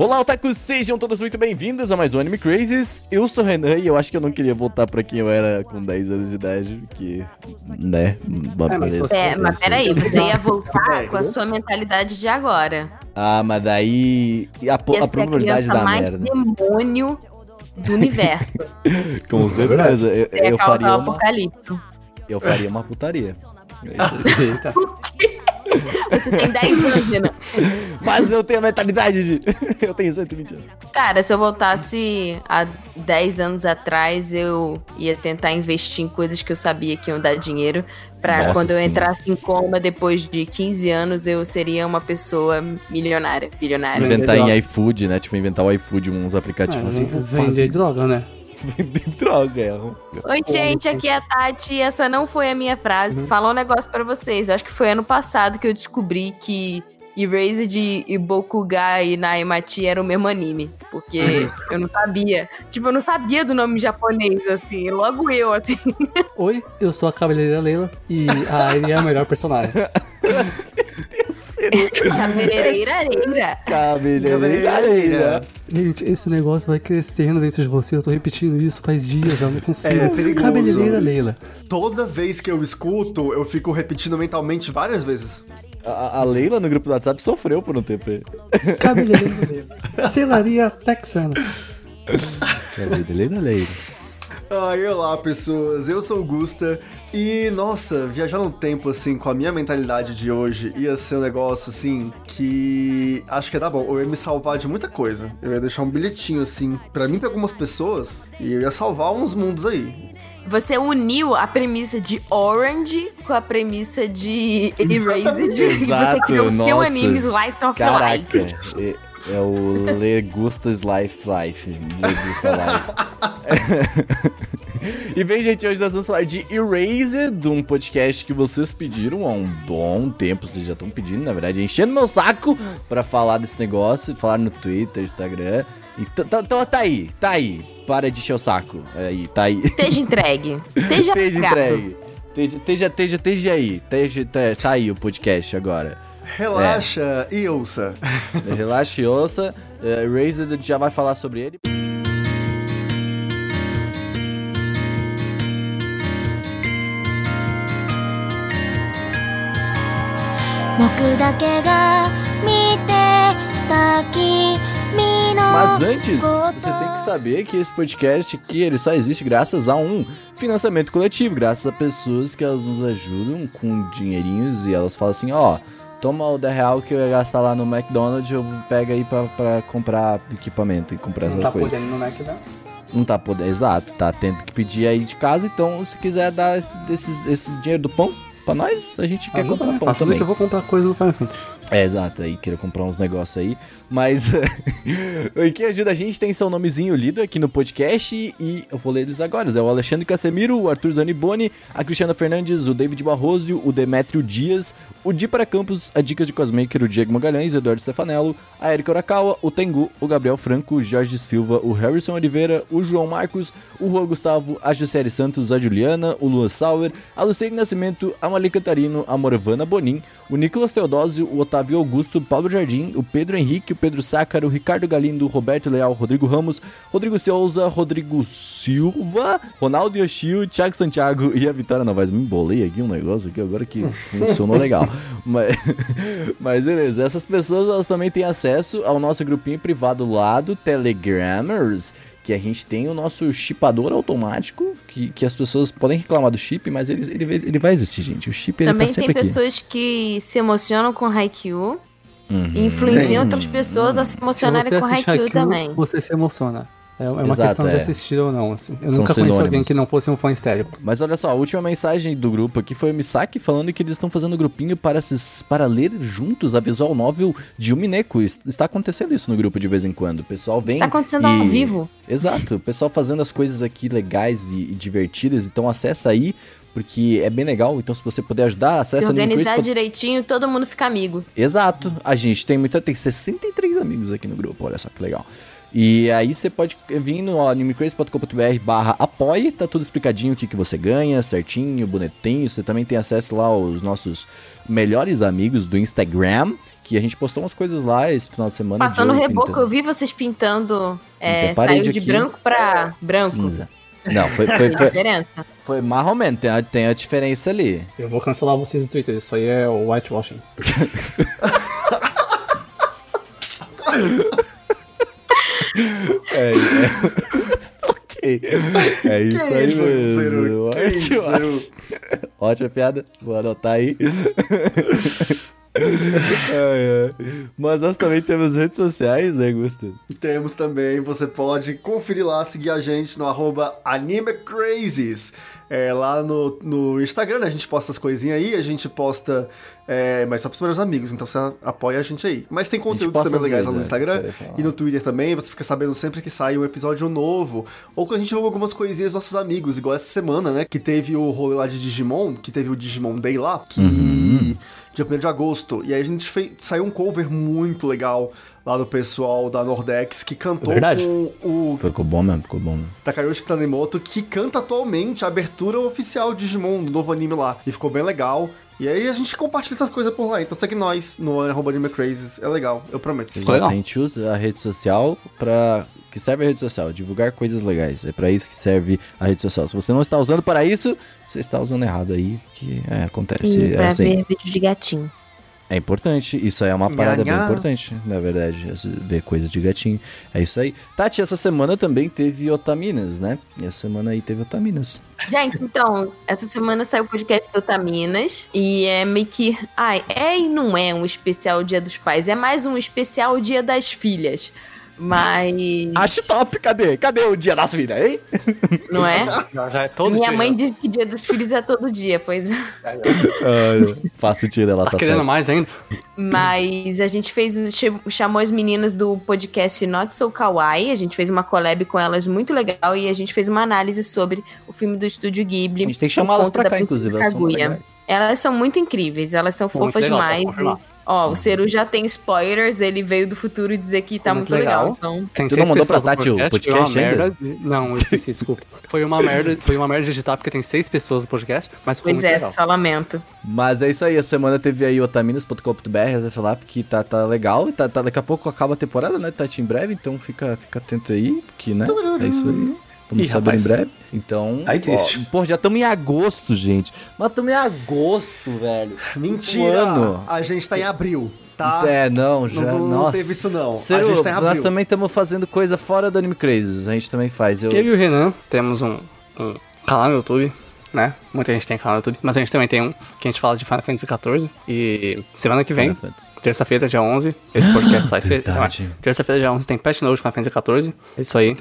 Olá, otakus, sejam todos muito bem-vindos a mais um Anime Crazes. Eu sou o Renan e eu acho que eu não queria voltar pra quem eu era com 10 anos de idade, porque, né, uma É, mas beleza. você- É, mas peraí, você ia voltar É, com a sua mentalidade de agora. Ah, mas daí a, a probabilidade da mais merda. demônio do universo. Com certeza, eu, eu faria uma, apocalipse. eu faria uma putaria. Eita. Você tem 10 anos, Renan. Mas eu tenho a mentalidade de. Eu tenho 120 anos. Cara, se eu voltasse há 10 anos atrás, eu ia tentar investir em coisas que eu sabia que iam dar dinheiro. Pra Nossa, quando eu sim. entrasse em coma depois de 15 anos, eu seria uma pessoa milionária, bilionária. Inventar em iFood, né? Tipo, inventar o iFood, uns aplicativos É, assim. vender droga, né? Vender droga, é. Oi, gente, aqui é a Tati. Essa não foi a minha frase. Uhum. Falar um negócio pra vocês. Eu acho que foi ano passado que eu descobri que Erased e Bokugai na Emati era o mesmo anime. Porque Uhum. eu não sabia. Tipo, eu não sabia do nome japonês, assim. Logo eu, assim. Oi, eu sou a cabeleireira Leila e a Aire é a melhor personagem. Cabeleireira areira. Cabeleireira. Gente, esse negócio vai crescendo dentro de você. Eu tô repetindo isso faz dias, já não consigo. É perigoso. Cabeleireira Leila. Toda vez que eu escuto, eu fico repetindo mentalmente várias vezes. A, a Leila no grupo do WhatsApp sofreu por um tempo aí. Cabeleireira Leila. Selaria texana. Cabeleireira Leila. Ai, olá pessoas, eu sou o Gusta e nossa, viajar no tempo assim com a minha mentalidade de hoje ia ser um negócio assim que acho que ia dar bom. Eu ia me salvar de muita coisa. Eu ia deixar um bilhetinho assim pra mim e pra algumas pessoas e eu ia salvar uns mundos aí. Você uniu a premissa de Orange com a premissa de Erased. E você Exato, criou o seu anime Slice of Caraca, Life. É, é o Legustas Life Life. Legusta Life. e bem, gente, hoje nós vamos falar de Erased, um podcast que vocês pediram há um bom tempo. Vocês já estão pedindo, na verdade, enchendo meu saco pra falar desse negócio, falar no Twitter, Instagram. Então tá, tá aí, tá aí. Para de encher o saco. Aí, tá aí. Esteja entregue. Esteja entregue. Esteja, esteja, esteja, aí. Tá, tá aí o podcast agora. Relaxa é. e ouça. Relaxa e ouça. Uh, Razer já vai falar sobre ele. Mas antes, você tem que saber que esse podcast aqui, ele só existe graças a um financiamento coletivo, graças a pessoas que elas nos ajudam com dinheirinhos e elas falam assim, ó... Oh, toma o 10 real que eu ia gastar lá no McDonald's, eu pego aí pra, pra comprar equipamento e comprar Não essas tá coisas. podendo no Mac, não? Não tá podendo, exato, tá tendo que pedir aí de casa, então se quiser dar esse, desses- esse dinheiro do pão pra nós, a gente quer Ah, comprar não, pão tudo também. que eu vou comprar coisa no Final Fantasy. É, exato, aí queira comprar uns negócios aí. Mas o que ajuda a gente tem seu nomezinho lido aqui no podcast e eu vou ler eles agora. É o Alexandre Casemiro, o Arthur Zaniboni, a Cristiana Fernandes, o David Barroso, o Demétrio Dias, o Di para Campos, a Dicas de Cosmaker, o Diego Magalhães, o Eduardo Stefanello, a Erika Urakawa, o Tengu, o Gabriel Franco, o Jorge Silva, o Harrison Oliveira, o João Marcos, o Juan Gustavo, a Juscelie Santos, a Juliana, o Luan Sauer, a Luciene Nascimento, a Mali Cantarino, a Morvana Bonin, o Nicolas Teodósio, o Otávio Augusto, o Paulo Jardim, o Pedro Henrique, o Pedro Sácaro, o Ricardo Galindo, o Roberto Leal, Rodrigo Ramos, Rodrigo Souza, Rodrigo Silva, Ronaldo Yoshio, Thiago Santiago e a Vitória Novaes. Me embolei aqui um negócio aqui agora que funcionou legal. Mas, mas beleza, essas pessoas elas também têm acesso ao nosso grupinho privado lá do Telegrammers, que a gente tem o nosso chipador automático, que, que as pessoas podem reclamar do chip, mas ele, ele, ele vai existir, gente. O chip ele Também tá tem sempre aqui. pessoas que se emocionam com Haikyuu Uhum. e influenciam outras pessoas a se Se emocionarem você com Haikyuu Haikyuu, também. você se emociona. É, é uma Exato, questão de é. assistir ou não. assim. Eu São nunca conheci alguém sinônimos. que não fosse um fã estéreo. Mas olha só, a última mensagem do grupo aqui foi o Misaki falando que eles estão fazendo grupinho para, se, para ler juntos a visual novel de Umineko. Es- Está acontecendo isso no grupo de vez em quando. O pessoal vem. Está acontecendo e- ao vivo. Exato, o pessoal fazendo as coisas aqui legais e, e divertidas. Então acessa aí, porque é bem legal. Então se você puder ajudar, Se acessa organizar Animecrazy. direitinho, todo mundo fica amigo. Exato, a gente tem muita. Tem 63 amigos aqui no grupo, olha só que legal. E aí você pode vir no animecrazy.com.br barra apoie, tá tudo explicadinho o que, que você ganha, certinho, bonitinho. Você também tem acesso lá aos nossos melhores amigos do Instagram, que a gente postou umas coisas lá esse final de semana. Passando reboco, pintando eu vi vocês pintando. é, Então, saiu de aqui. branco pra branco. cinza. Não, foi, foi, Tem foi, diferença. foi mais ou menos, tem a, tem a diferença ali. Eu vou cancelar vocês do Twitter, isso aí é o whitewashing. É, é. ok. É isso Que aí isso, mesmo. Ciro? Que isso? Ótimo. Ótima piada. Vou anotar aí. Ai, ai. Mas nós também temos redes sociais, né, Gustavo? Temos também, você pode conferir lá, seguir a gente no arroba AnimeCrazes. É, lá no, no Instagram, né, a gente posta as coisinhas aí, a gente posta, é, mas só pros meus amigos, então você apoia a gente aí. Mas tem conteúdos também legais lá no é, Instagram e no Twitter também, você fica sabendo sempre que sai um episódio novo, ou quando a gente divulga algumas coisinhas dos nossos amigos, igual essa semana, né, que teve o rolê lá de Digimon, que teve o Digimon Day lá, que... Uhum. Dia 1 de agosto, e aí a gente fez, saiu um cover muito legal lá do pessoal da Nordex, que cantou Verdade. com o Ficou bom mesmo, ficou bom mesmo. Takayoshi Tanemoto, que canta atualmente a abertura oficial de Digimon, do novo anime lá. E ficou bem legal. E aí a gente compartilha essas coisas por lá. Então segue nós no arroba Anime Crazes. É legal, eu prometo. Legal. Exato, a gente usa a rede social pra. Que serve a rede social? Divulgar coisas legais. É pra isso que serve a rede social. Se você não está usando para isso, você está usando errado aí, que é, acontece. E é pra assim. ver vídeo de gatinho. É importante, isso aí é uma parada Nha, nha. bem importante, na verdade, ver coisas de gatinho. É isso aí. Tati, essa semana também teve Otaminas, né? E essa semana aí teve Otaminas. Gente, então, essa semana saiu o podcast do Otaminas e é meio que. Ai, é e não é um especial Dia dos Pais, é mais um especial Dia das Filhas. Mas. Acho top, cadê? Cadê o dia das filhas, hein? Não é? Já, já é todo Minha dia, mãe já. diz que Dia dos Filhos é todo dia, pois é. Faço tiro, ela Tá tá, querendo certa. mais ainda? Mas a gente fez, chamou as meninas do podcast Not So Kawaii, a gente fez uma collab com elas muito legal e a gente fez uma análise sobre o filme do Estúdio Ghibli. A gente tem que chamar elas pra da cá, inclusive, elas são. Elas são muito incríveis, elas são Muito fofas legal, posso demais. Ó, o Ceru já tem spoilers, ele veio do futuro dizer que tá Muito muito legal. legal. Então, Tem Tu não mandou pra Tati o podcast ainda? merda. Não, eu esqueci, desculpa. Foi uma merda, foi uma merda digitar porque tem seis pessoas no podcast, mas foi pois muito é, legal. só lamento. Mas é isso aí, a semana teve aí otaminas.com.br, acessa lá, porque tá, tá legal. E tá, tá- daqui a pouco acaba a temporada, né? Tati em breve, então fica, fica atento aí, porque, né? É isso aí. Vamos Ih, saber rapaz. em breve. Então. Ai, triste. ó, pô, já estamos em agosto, gente. Mas estamos em agosto, velho. Mentira! Um ano. A gente tá em abril, tá? É, não, já. não, não teve isso não. A gente tá em nós abril. também estamos fazendo coisa fora do Anime Crazes. A gente também faz. Eu, Eu e o Renan temos um, um canal no YouTube, né? Muita gente tem canal no YouTube, mas a gente também tem um que a gente fala de Final Fantasy XIV. E semana que vem, Final Fantasy. Terça-feira, dia 11, esse podcast sai. Verdade. não, Terça-feira, dia 11, tem Patch Note Final Fantasy XIV. É isso aí.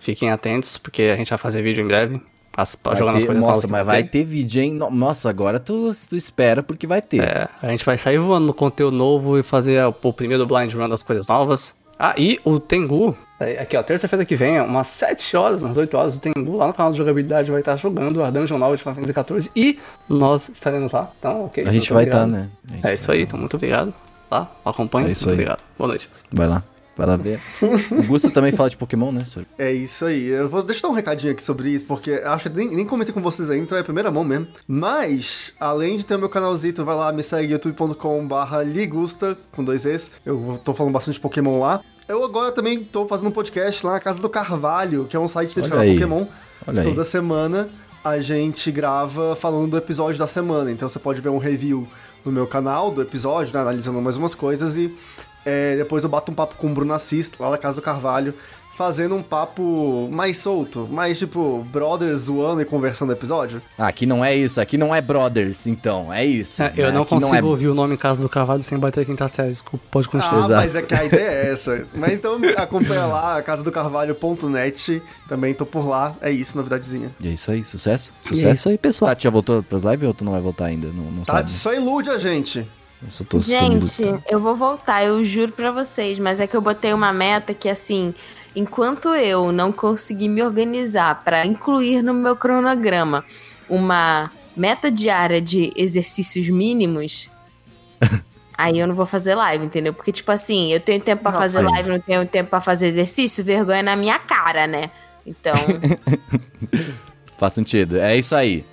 Fiquem atentos, porque a gente vai fazer vídeo em breve. As, Vai jogando as ter- coisas nossa, mas vai ter vídeo, hein? No- Nossa, agora tu, tu espera porque vai ter. É, a gente vai sair voando no conteúdo novo e fazer o, o primeiro blind run das coisas novas. Ah, e o Tengu, é, aqui ó, terça-feira que vem, umas 7 horas, umas 8 horas, o Tengu lá no canal de jogabilidade vai estar jogando a Dungeon nova de Final Fantasy XIV e nós estaremos lá. Então, ok. A gente vai estar, obrigado. né? É isso aí, então muito obrigado. Tá? Acompanhe, É isso muito aí. obrigado. Boa noite. Vai lá. Vai lá ver. o Gusta também fala de Pokémon, né? É isso aí. Eu vou, deixa eu dar um recadinho aqui sobre isso, porque acho que nem, nem comentei com vocês ainda, então é a primeira mão mesmo. Mas, além de ter o meu canalzito, vai lá, me segue youtube.com/barra ligusta, com dois Es. Eu tô falando bastante de Pokémon lá. Eu agora também tô fazendo um podcast lá na Casa do Carvalho, que é um site dedicado a aí. Pokémon. Olha aí. Toda semana a gente grava falando do episódio da semana. Então você pode ver um review no meu canal do episódio, né, analisando mais umas coisas e é, depois eu bato um papo com o Bruno Assis, lá da Casa do Carvalho, fazendo um papo mais solto, mais tipo, brothers zoando e conversando no episódio. Ah, aqui não é isso, aqui não é Brothers, então, é isso. É, eu né? não Aqui consigo é- ouvir o nome Casa do Carvalho sem bater a quinta série. Desculpa, pode continuar. Ah, Exato. mas é que a ideia é essa. Mas então acompanha lá, casadocarvalho.net. Também tô por lá. É isso, novidadezinha. E é isso aí, sucesso? E Sucesso? é isso aí, pessoal. Tati já voltou pras lives ou tu não vai voltar ainda? Não, não Tá? sabe. Só ilude a gente. Eu só tô Gente, tô- eu vou voltar, eu juro pra vocês, mas é que eu botei uma meta que, assim, enquanto eu não conseguir me organizar pra incluir no meu cronograma uma meta diária de exercícios mínimos, aí eu não vou fazer live, entendeu? Porque, tipo assim, eu tenho tempo pra Nossa, fazer isso. live, não tenho tempo pra fazer exercício, vergonha na minha cara, né? Então, Faz sentido. É isso aí.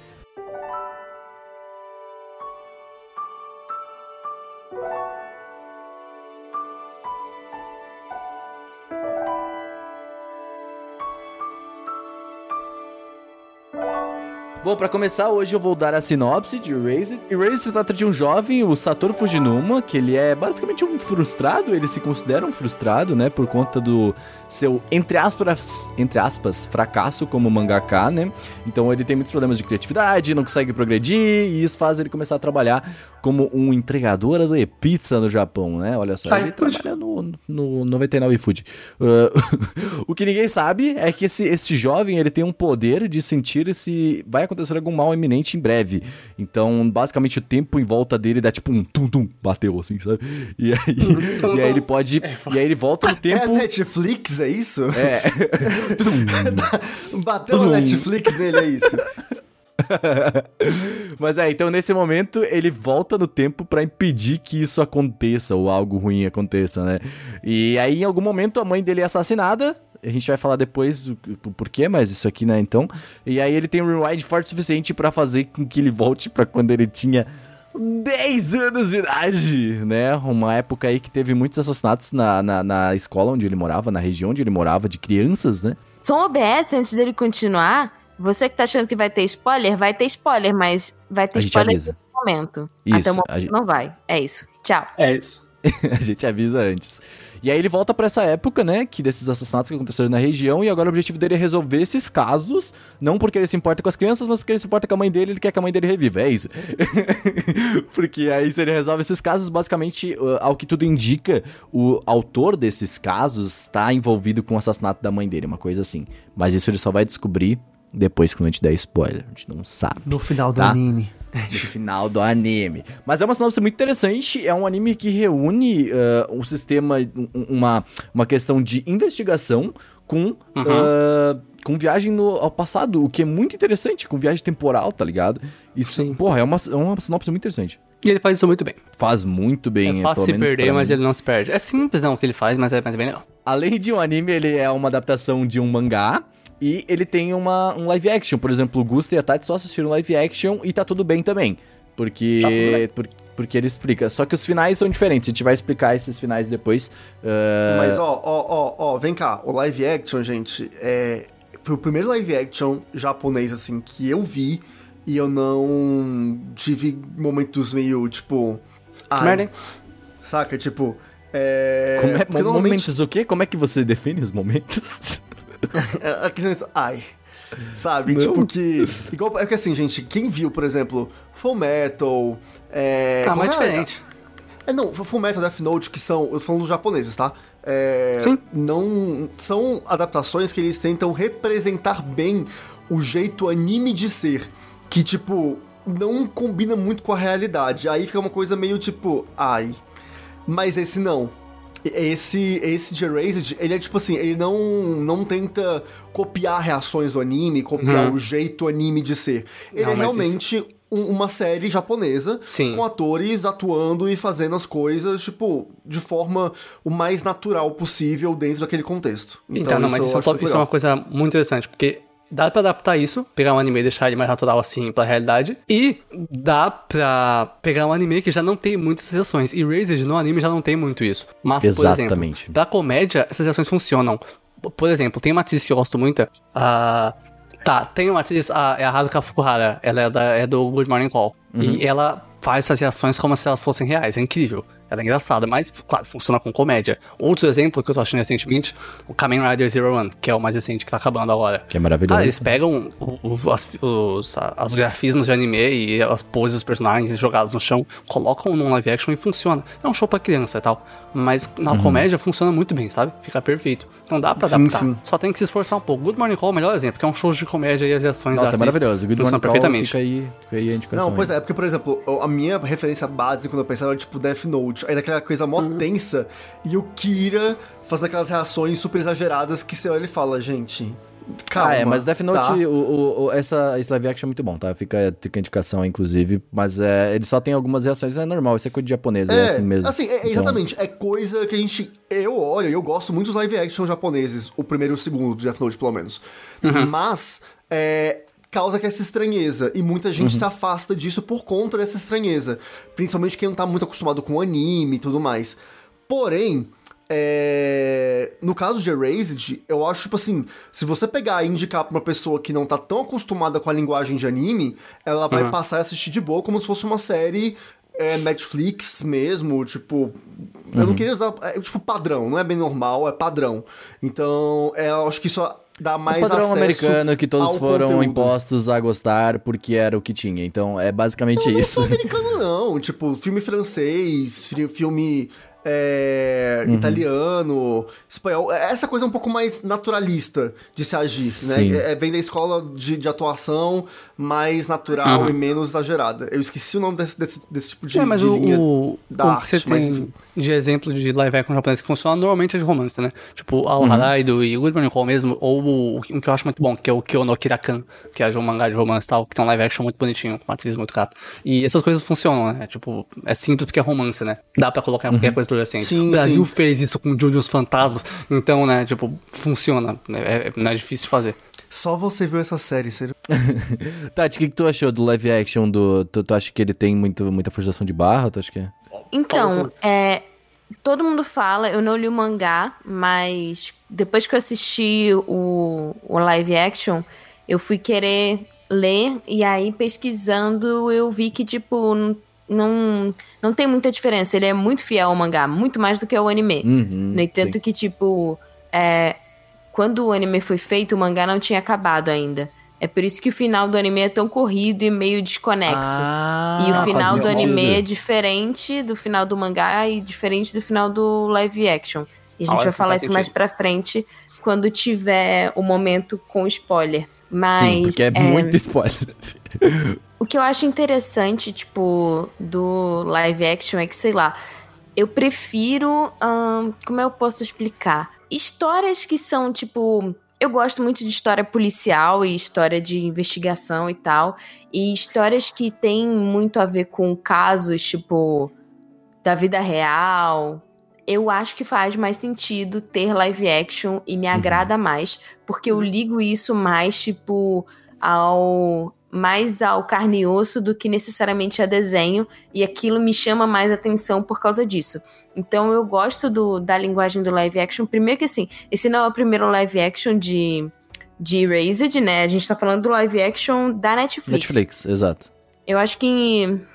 Bom, pra começar, hoje eu vou dar a sinopse de Erased. Erased se trata de um jovem, o Satoru Fujinuma, que ele é basicamente um frustrado, ele se considera um frustrado, né, por conta do seu, entre aspas, entre aspas, fracasso como mangaka, né? Então ele tem muitos problemas de criatividade, não consegue progredir, e isso faz ele começar a trabalhar como um entregador de pizza no Japão, né? Olha só, ele trabalha no, no 99 Food. Uh, o que ninguém sabe é que esse, esse jovem, ele tem um poder de sentir se vai acontecer algum mal iminente em breve. Então, basicamente, o tempo em volta dele dá tipo um tum-tum, bateu assim, sabe? E aí, e aí ele pode... E aí ele volta no É a tempo... Netflix, é isso? É. Bateu a Netflix nele, é isso. Mas é, então nesse momento ele volta no tempo pra impedir que isso aconteça ou algo ruim aconteça, né? E aí em algum momento a mãe dele é assassinada. A gente vai falar depois o, o porquê, mas isso aqui, né, então. E aí ele tem um rewind forte o suficiente pra fazer com que ele volte pra quando ele tinha 10 anos de idade, né? Uma época aí que teve muitos assassinatos na, na, na escola onde ele morava, na região onde ele morava, de crianças, né? só um OBS antes dele continuar. Você que tá achando que vai ter spoiler, vai ter spoiler, mas vai ter spoiler avisa. no momento. Isso, Até o momento a gente- não vai. É isso. Tchau. É isso. a gente avisa antes. E aí ele volta pra essa época, né, que desses assassinatos que aconteceram na região, e agora o objetivo dele é resolver esses casos, não porque ele se importa com as crianças, mas porque ele se importa com a mãe dele, ele quer que a mãe dele reviva, é isso. porque aí se ele resolve esses casos, basicamente, uh, ao que tudo indica, o autor desses casos está envolvido com o assassinato da mãe dele, uma coisa assim. Mas isso ele só vai descobrir depois que a gente der spoiler, a gente não sabe No final do Tá. anime. no final do anime. Mas é uma sinopse muito interessante, é um anime que reúne ah, um sistema, um- uma, uma questão de investigação com, ah, com viagem no, ao passado, o que é muito interessante, com viagem temporal, tá ligado? Isso, Sim. porra, é uma, é uma sinopse muito interessante. E ele faz isso muito bem. Faz muito bem, é fácil se perder, mas ele não se perde. É simples não o que ele faz, mas é, mas é bem legal. Além de um anime, ele é uma adaptação de um mangá. E ele tem uma, um live action. Por exemplo, o Gusta e a Tati só assistiram live action e tá tudo bem também. Porque. Tá bem. por- porque ele explica. Só que os finais são diferentes. A gente vai explicar esses finais depois. ah, Mas ó, ó, ó, ó, vem cá. O live action, gente, é... foi o primeiro live action japonês, assim, que eu vi e eu não tive momentos meio, tipo... Ai, merda, hein? Saca? Tipo... É... como é, porque normalmente- Momentos o quê? Como é que você define os momentos? É, negócio, Ai. Sabe? Não. Tipo que. Igual. É que assim, gente, quem viu, por exemplo, Full Metal. É, Ah, mas é diferente. É, não, Full Metal Death Note, que são. Eu tô falando dos japoneses, tá? É, Sim. Não. São adaptações que eles tentam representar bem o jeito anime de ser. Que, tipo, não combina muito com a realidade. Aí fica uma coisa meio tipo. Ai. Mas esse não. Esse, esse de Erased, ele é tipo assim, ele não, não tenta copiar reações do anime, copiar Uhum. o jeito anime de ser. Ele Não, é mas realmente um- uma série japonesa Sim. com atores atuando e fazendo as coisas, tipo, de forma o mais natural possível dentro daquele contexto. Então, não, mas eu isso, é isso é uma coisa muito interessante, porque dá pra adaptar isso, pegar um anime e deixar ele mais natural assim pra realidade, e dá pra pegar um anime que já não tem muitas reações. E Razed no anime já não tem muito isso. Mas, por Exatamente. exemplo, pra comédia, essas reações funcionam. Por exemplo, tem uma atriz que eu gosto muito, a. Tá, tem uma atriz, a, é a Haruka Fukuhara, ela é, da- é do Good Morning Call. Uhum. E ela faz essas reações como se elas fossem reais, é incrível. Ela é engraçada, mas, claro, funciona com comédia. Outro exemplo que eu tô achando recentemente, o Kamen Rider Zero One, que é o mais recente que tá acabando agora. Que é maravilhoso. Cara, eles pegam o- o- as- os, a- os grafismos de anime e as poses dos personagens jogados no chão, colocam num live action e funciona. É um show pra criança e tal. Mas na comédia funciona muito bem, sabe? Fica perfeito. Então dá pra Sim, adaptar. sim. Só tem que se esforçar um pouco. Good Morning Call é o melhor exemplo, que é um show de comédia e as reações Nossa, é maravilhoso. O Good Morning Call perfeitamente. fica aí, fica aí a indicação. Não, pois aí. é, porque, por exemplo, a minha referência base quando eu pensava era tipo Death Note. Aí daquela coisa mó Uhum. tensa e o Kira faz aquelas reações super exageradas que você olha e fala, gente. Calma, ah, é, mas Death Note, tá? o, o- o- essa, esse live action é muito bom, tá? Fica, fica a indicação, inclusive. Mas é, ele só tem algumas reações, é normal, isso é coisa de japonês, é, assim mesmo. Assim, é- é Então, exatamente. É coisa que a gente. Eu olho, eu gosto muito dos live action japoneses, o primeiro e o segundo de Death Note, pelo menos. Mas. É, causa que essa estranheza. E muita gente se afasta disso por conta dessa estranheza. Principalmente quem não tá muito acostumado com anime e tudo mais. Porém. é, No caso de Erased, eu acho, tipo assim, se você pegar e indicar pra uma pessoa que não tá tão acostumada com a linguagem de anime, ela vai passar a assistir de boa como se fosse uma série é, Netflix mesmo, tipo. Eu não queria usar. É, tipo, padrão, não é bem normal, é padrão. Então, é, eu acho que isso dá o mais padrão acesso americano que todos foram conteúdo. impostos a gostar porque era o que tinha. Então é basicamente Não, não isso. só americano, não. Tipo, filme francês, fi- filme é, Uhum. italiano, espanhol. É, Essa coisa um pouco mais naturalista de se agir, Sim. né? É, vem da escola de, de atuação mais natural Uhum. e menos exagerada. Eu esqueci o nome desse, desse, desse tipo de, é, mas de o, linha. o, da o arte, mas tem enfim. De exemplo de live action japonês que funciona normalmente é de romance, né? Tipo, Ao Uhum. E Good Morning Call mesmo, ou o, o que eu acho muito bom, que é o Kyono Kirakan, que é um mangá de romance e tal, que tem um live action muito bonitinho, com uma atriz muito gata. E essas coisas funcionam, né? Tipo, é simples porque é romance, né? Dá pra colocar Uhum. qualquer coisa adolescente. Sim, o Brasil sim. fez isso com Júlio os Fantasmas, então, né, tipo, funciona. É, é- não é difícil de fazer. Só você viu essa série, sério. Tati, o que, que tu achou do live action do. Tu, tu acha que ele tem muito, muita forçação de barra? Tu acha que é? Então, é, todo mundo fala, eu não li o mangá, mas depois que eu assisti o, o live action, eu fui querer ler, e aí pesquisando eu vi que, tipo, não, não tem muita diferença. Ele é muito fiel ao mangá, muito mais do que ao anime. Uhum, No entanto, sim. que, tipo, é, quando o anime foi feito, o mangá não tinha acabado ainda. É por isso que o final do anime é tão corrido e meio desconexo. Ah, E o faz final do anime é sentido. diferente do final do mangá e diferente do final do live action. E a gente Ah, vai isso falar isso mais pra frente quando tiver o momento com spoiler. Mas Sim, porque é, é, muito spoiler. o que eu acho interessante, tipo, do live action é que, sei lá, eu prefiro. ahn, como eu posso explicar? Histórias que são, tipo. Eu gosto muito de história policial e história de investigação e tal. E histórias que têm muito a ver com casos, tipo, da vida real. Eu acho que faz mais sentido ter live action e me agrada mais, porque eu ligo isso mais, tipo, ao mais ao carne e osso do que necessariamente a desenho, e aquilo me chama mais atenção por causa disso. Então eu gosto do, da linguagem do live action. Primeiro que assim, esse não é o primeiro live action de, de Erased, né? A gente tá falando do live action da Netflix. Netflix, exato. Eu acho que em,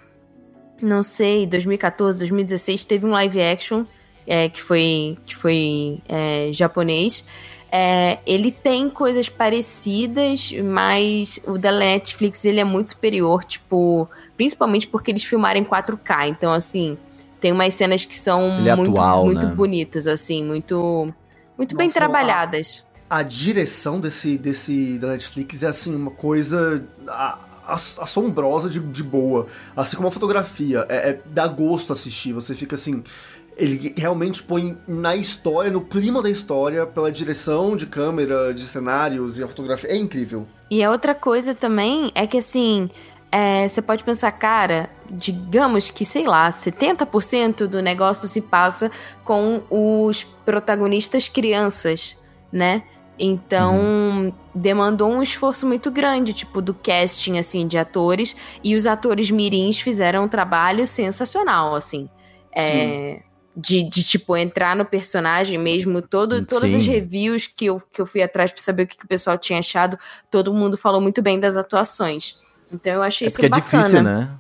não sei, 2014, 2016 teve um live action é, que foi, que foi é, japonês. É, ele tem coisas parecidas, mas o da Netflix ele é muito superior, tipo, principalmente porque eles filmaram em 4K. Então, assim, tem umas cenas que são Ele é muito, atual, muito né? bonitas, assim, muito, muito bem Nossa, trabalhadas. A direção desse, desse da Netflix é assim, uma coisa a- ass- assombrosa de, de boa. Assim como a fotografia. É, é- dá gosto assistir. Você fica assim. Ele realmente põe na história, no clima da história, pela direção de câmera, de cenários e a fotografia. É incrível. E a outra coisa também é que, assim, é, você pode pensar, cara, digamos que, sei lá, 70% do negócio se passa com os protagonistas crianças, né? Então, demandou um esforço muito grande, tipo, do casting, assim, de atores. E os atores mirins fizeram um trabalho sensacional, assim. É, de, de, tipo, entrar no personagem mesmo. Todo, todas as Sim. reviews que eu, que eu fui atrás pra saber o que, que o pessoal tinha achado, todo mundo falou muito bem das atuações. Então eu achei É isso porque é bacana. difícil, né?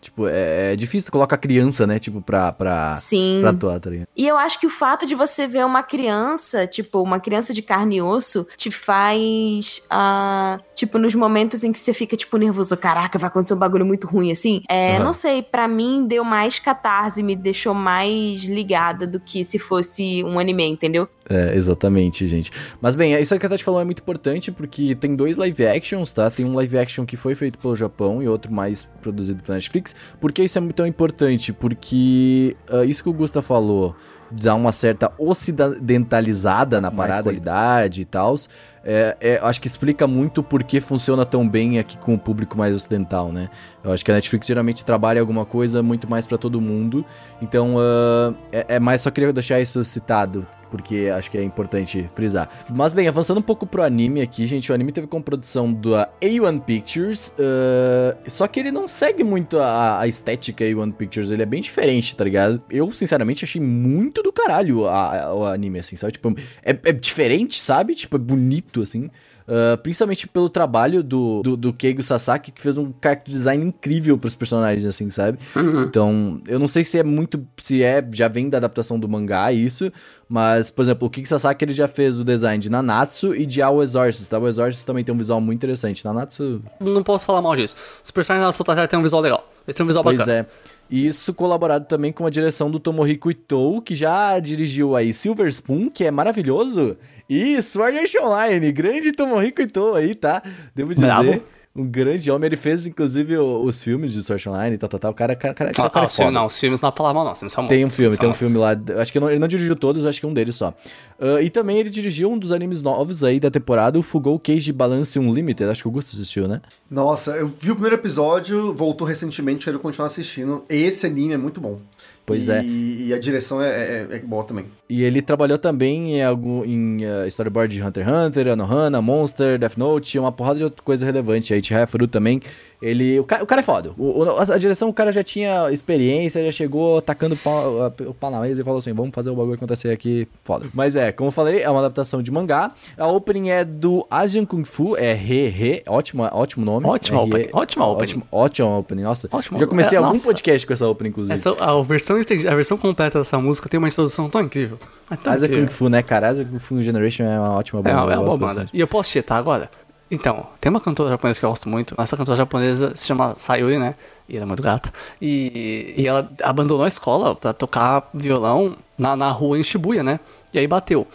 Tipo, é, é difícil colocar criança, né? Tipo, pra, pra, Sim. pra atuar, tá ligado? E eu acho que o fato de você ver uma criança, tipo, uma criança de carne e osso, te faz. ah, tipo, nos momentos em que você fica, tipo, nervoso, caraca, vai acontecer um bagulho muito ruim, assim. É, Aham. não sei, pra mim deu mais catarse, me deixou mais ligada do que se fosse um anime, entendeu? É, exatamente, gente. Mas bem, isso que a Tati falou é muito importante porque tem dois live actions, tá? Tem um live action que foi feito pelo Japão e outro mais produzido pela Netflix. Por que isso é muito tão importante? Porque ah, isso que o Gusta falou dá uma certa ocidentalizada na parada, qualidade. e tal. É, é, acho que explica muito por que funciona tão bem aqui com o público mais ocidental, né? Eu acho que a Netflix geralmente trabalha alguma coisa muito mais pra todo mundo. Então, ah, é, é mais só queria deixar isso citado, porque acho que é importante frisar. Mas bem, avançando um pouco pro anime aqui, gente, o anime teve como produção da A1 Pictures, ah, só que ele não segue muito a, a estética A1 Pictures, ele é bem diferente, tá ligado? Eu, sinceramente, achei muito do caralho a- a- o anime, assim, sabe? Tipo, é, é diferente, sabe? Tipo, é bonito, assim. Ah, principalmente pelo trabalho do, do, do Keigo Sasaki, que fez um character design incrível pros personagens, assim, sabe? Então, eu não sei se é muito. Se é. Já vem da adaptação do mangá isso. Mas, por exemplo, o Keigo Sasaki ele já fez o design de Nanatsu e de Ao Exorcist. Ao Exorcist também tem um visual muito interessante. Nanatsu. Não posso falar mal disso. Os personagens da Soul têm um visual legal. Eles têm um visual Pois bacana. é. E isso colaborado também com a direção do Tomohiko Itou, que já dirigiu aí Silver Spoon, que é maravilhoso, e Sword Art Online, grande Tomohiko Itou aí, tá? Devo dizer, Bravo. um grande homem, ele fez inclusive os filmes de Sword Online e tal, tal, tal, o cara, cara, cara, Ah, cara, ah, cara é filmes, foda. não, os filmes não é palavra não, filmes são Tem um filme, tem um filme lá. Acho que não- ele não dirigiu todos, acho que um deles só. Ah, e também ele dirigiu um dos animes novos aí da temporada, o Fugou Cage Balance Unlimited. Acho que o Augusto assistiu, né? Nossa, eu vi o primeiro episódio, voltou recentemente, quero continuar assistindo. Esse anime é muito bom. Pois e, é. E a direção é, é, é boa também. E ele trabalhou também em, algum, em eh, storyboard de Hunter x Hunter, Anohana, Monster, Death Note, uma porrada de outra coisa relevante. Aí Chihaya Furu também. Ele, o, cara, o cara é foda. O, o- a direção, o cara já tinha experiência, já chegou tacando o pau, a- o pau na mesa e falou assim: vamos fazer o bagulho acontecer aqui, foda. Mas é, como eu falei, é uma adaptação de mangá. A opening é do Asian Kung Fu, é He He, ótimo, ótimo nome. Ótima É opening, ótima opening. Ótimo, ótima opening, nossa. Ótima já comecei É, algum nossa. podcast com essa opening, inclusive. Essa, a, versão, a versão completa dessa música tem uma introdução tão incrível. É tão Asa incrível. Kung Fu, né, cara? Asa Kung Fu Generation é uma ótima É, banda. é eu uma gosto boa banda. bastante. E eu posso chetar agora? Então, tem uma cantora japonesa que eu gosto muito. Essa cantora japonesa se chama Sayuri, né? E ela é muito gata. E, e ela abandonou a escola pra tocar violão na, na rua em Shibuya, né? E aí bateu.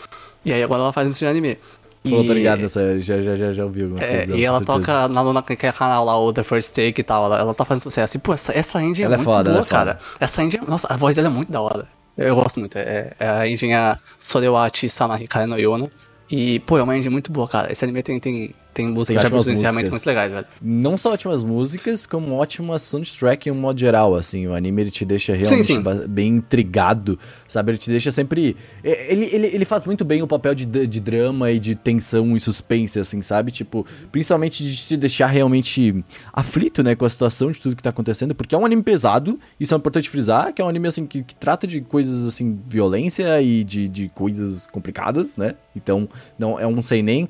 E aí agora ela faz música de anime. Pô, E- tô ligado nessa, já, já, já, já ouvi algumas É, coisas e ela toca na Luna que é canal lá, o The First Take e tal. Ela, ela tá fazendo sucesso. E, pô, essa, essa Ela é é muito foda, boa, é foda. cara. Essa engine, nossa, a voz dela é muito da hora. Eu gosto muito. É, é a engine a Sorewachi Sama Hikari no Yono. E, pô, é uma engine muito boa, cara. Esse anime tem, tem, tem músicas de ótimas músicas. muito legais, velho. Não só ótimas músicas, como ótima soundtrack em um modo geral, assim. O anime, ele te deixa realmente sim. ba- bem intrigado, sabe? Ele te deixa sempre... Ele, ele, ele faz muito bem o papel de, de drama e de tensão e suspense, assim, sabe? Tipo, principalmente de te deixar realmente aflito, né? Com a situação de tudo que tá acontecendo, porque é um anime pesado, isso é importante frisar, que é um anime, assim, que, que trata de coisas, assim, violência e de, de coisas complicadas, né? Então, não é um sem nem